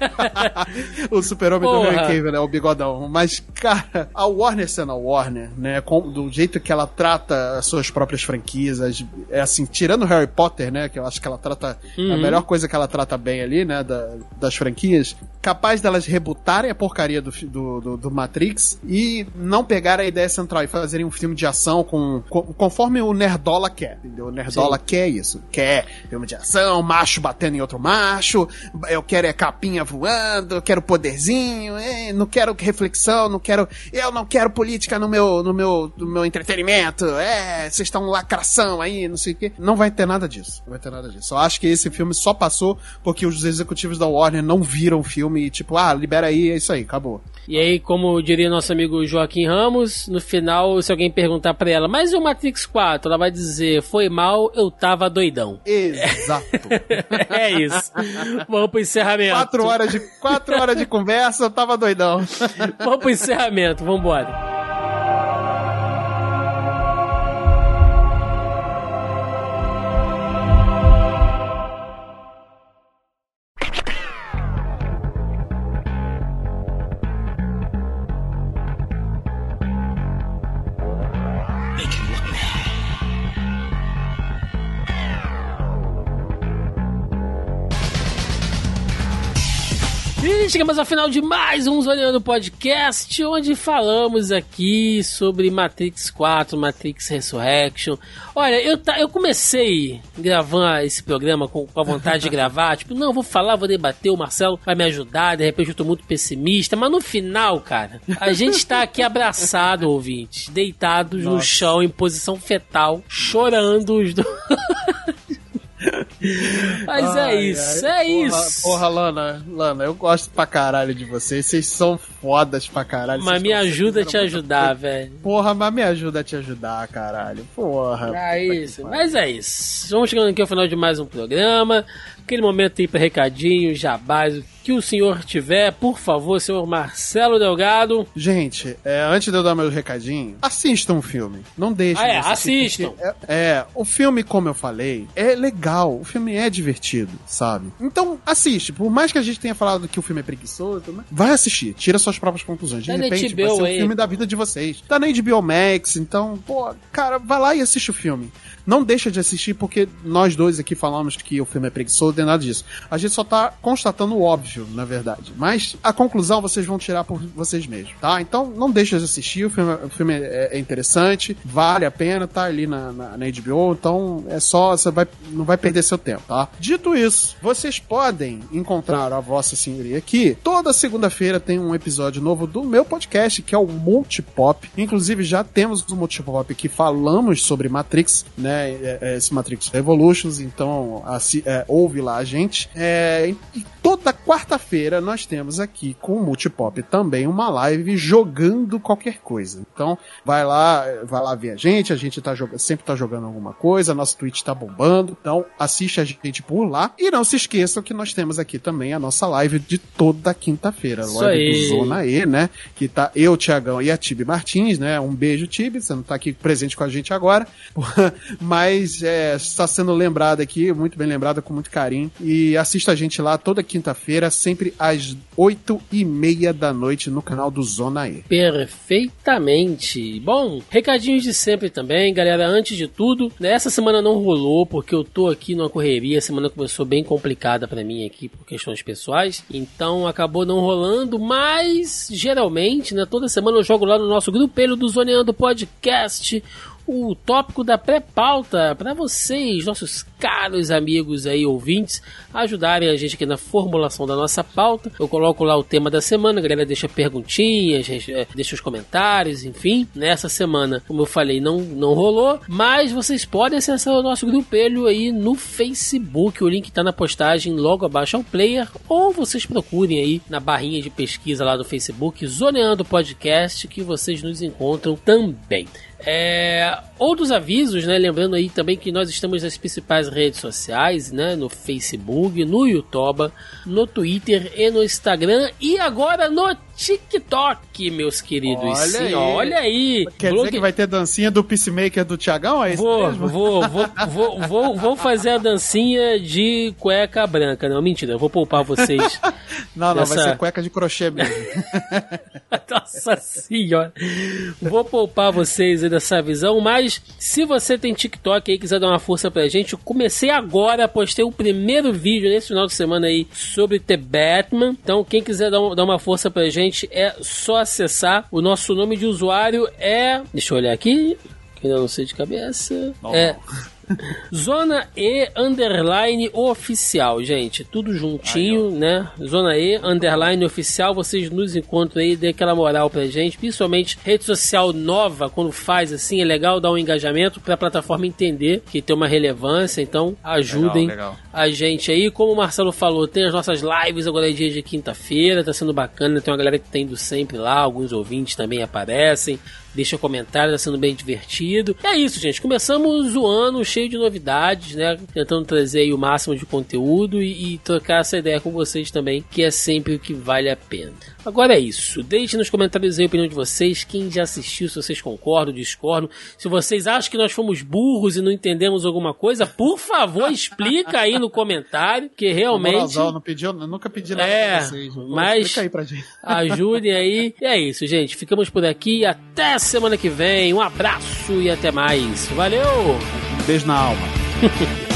(laughs) o super-homem do Henry Cavill, né? O bigodão. Mas, cara, a Warner sendo a Warner, né? Com, do jeito que ela trata as suas próprias franquias, é assim, tirando Harry Potter, né? Que eu acho que ela trata. Uhum. A melhor coisa que ela trata bem ali, né? Da, das franquias capaz delas rebutarem a porcaria do, do, do, do Matrix e não pegar a ideia central e fazerem um filme de ação com, com conforme o Nerdola quer, entendeu? O Nerdola Sim. quer isso. Quer filme de ação, macho batendo em outro macho, eu quero é capinha voando, eu quero poderzinho, é, não quero reflexão, não quero. Eu não quero política no meu, no meu, no meu entretenimento. É, vocês estão lacração aí, não sei o quê. Não vai ter nada disso. Não vai ter nada disso. Eu acho que esse filme só passou porque os executivos da Warner não viram o filme e, tipo, ah, libera aí, é isso aí, acabou. E aí, como diria nosso amigo Joaquim Ramos, no final, se alguém perguntar pra ela, mas o Matrix 4? Ela vai dizer, foi mal, eu tava doidão. Exato. (laughs) é isso. Vamos pro encerramento. Quatro horas de, quatro horas de conversa, eu tava doidão. Vamos pro encerramento, vambora. Chegamos ao final de mais um Zoneando Podcast, onde falamos aqui sobre Matrix 4, Matrix Resurrection. Olha, eu, eu comecei a gravar esse programa com, com a vontade de (laughs) gravar, tipo, não, vou falar, vou debater, o Marcelo vai me ajudar, de repente eu tô muito pessimista, mas no final, cara, a gente tá aqui abraçado, (laughs) ouvintes, deitados Nossa. no chão, em posição fetal, chorando os dois. (laughs) Mas é ai, é isso, ai, é porra, isso. Porra, Lana, Lana, eu gosto pra caralho de vocês. Vocês são fodas pra caralho. Mas me ajuda a te ajudar, velho. Porra, mas me ajuda a te ajudar, caralho. Porra. É isso, mas é isso. Vamos chegando aqui ao final de mais um programa. Aquele momento aí pra recadinho, jabás, que o senhor tiver, por favor, senhor Marcelo Delgado. Gente, é, antes de eu dar meu recadinho, assistam o filme. Não deixem. Ah, é, assistam. É, é, o filme, como eu falei, é legal. O filme é divertido, sabe? Então, assiste. Por mais que a gente tenha falado que o filme é preguiçoso, né? vai assistir. Tira suas próprias conclusões. De tá repente, vai ser o filme da vida de vocês. Tá na HBO Max, então, pô, cara, vai lá e assiste o filme. Não deixa de assistir porque nós dois aqui falamos que o filme é preguiçoso, é nada disso. A gente só tá constatando o óbvio, na verdade. Mas a conclusão vocês vão tirar por vocês mesmos, tá? Então não deixa de assistir, o filme, o filme é, é interessante, vale a pena, tá ali na, na, na, HBO, então é só, você vai, não vai perder seu tempo, tá? Dito isso, vocês podem encontrar a vossa senhoria aqui. Toda segunda-feira tem um episódio novo do meu podcast, que é o Multipop. Inclusive já temos o Multipop que falamos sobre Matrix, né? É, é, esse Matrix Revolutions, então assim, é, ouve lá a gente. É, e toda quarta-feira nós temos aqui com o Multipop também uma live jogando qualquer coisa. Então vai lá, vai lá ver a gente, a gente tá jogando, sempre tá jogando alguma coisa, nossa Twitch tá bombando, então assiste a gente por lá. E não se esqueçam que nós temos aqui também a nossa live de toda quinta-feira, live do Zona E, né? Que tá eu, Tiagão e a Tibi Martins, né? Um beijo, Tibi, você não tá aqui presente com a gente agora, (laughs) mas é, está sendo lembrada aqui, muito bem lembrada, com muito carinho. E assista a gente lá toda quinta-feira, sempre às oito e meia da noite no canal do Zona E. Perfeitamente. Bom, recadinhos de sempre também, galera. Antes de tudo, nessa semana não rolou porque eu tô aqui numa correria. A semana começou bem complicada para mim aqui por questões pessoais, então acabou não rolando. Mas geralmente, né, toda semana eu jogo lá no nosso grupelho do Zoneando Podcast o tópico da pré-pauta para vocês, nossos caros amigos aí ouvintes, ajudarem a gente aqui na formulação da nossa pauta. Eu coloco lá o tema da semana, a galera deixa perguntinhas, eh, deixa os comentários, enfim. Nessa semana, como eu falei, não, não rolou, mas vocês podem acessar o nosso grupelho aí no Facebook. O link está na postagem logo abaixo ao player, ou vocês procurem aí na barrinha de pesquisa lá do Facebook, Zoneando Podcast, que vocês nos encontram também. É, outros avisos, né? Lembrando aí também que nós estamos nas principais redes sociais, né? No Facebook, no YouTube, no Twitter e no Instagram. E agora no TikTok, meus queridos. Olha Sim, aí. olha aí. Quer Blog- dizer que vai ter dancinha do Peacemaker do Tiagão? É isso Vou, vou, (laughs) vou, vou, vou, vou fazer a dancinha de cueca branca. Não, mentira, eu vou poupar vocês. Não, não, vai Essa- ser cueca de crochê mesmo. (laughs) Nossa senhora. Vou poupar vocês aí dessa visão, mas se você tem TikTok aí e quiser dar uma força pra gente, eu comecei agora, postei o primeiro vídeo nesse final de semana aí sobre The Batman. Então, quem quiser dar uma força pra gente, é só acessar. O nosso nome de usuário é. Deixa eu olhar aqui. Que eu não sei de cabeça. É. (laughs) Zona E underline oficial, gente. Tudo juntinho, né? Zona E underline oficial. Vocês nos encontram aí, dê aquela moral pra gente. Principalmente rede social nova, quando faz assim, é legal dar um engajamento pra plataforma entender que tem uma relevância. Então, ajudem legal. a gente aí. Como o Marcelo falou, tem as nossas lives agora é dia de quinta-feira, tá sendo bacana. Tem uma galera que tá indo sempre lá, alguns ouvintes também aparecem. Deixa comentário, tá sendo bem divertido. E é isso, gente. Começamos o ano cheio de novidades, né? Tentando trazer aí o máximo de conteúdo e, e trocar essa ideia com vocês também, que é sempre o que vale a pena. Agora é isso. Deixe nos comentários aí a opinião de vocês. Quem já assistiu, se vocês concordam, discordam. Se vocês acham que nós fomos burros e não entendemos alguma coisa, por favor, (laughs) explica aí no comentário, que realmente. Moralzão, não pediu, nunca pedi nada É, pra vocês. mas- Explica aí pra gente. (laughs) Ajudem aí. E é isso, gente. Ficamos por aqui. Até semana que vem. Um abraço e até mais. Valeu! Um beijo na alma. (laughs)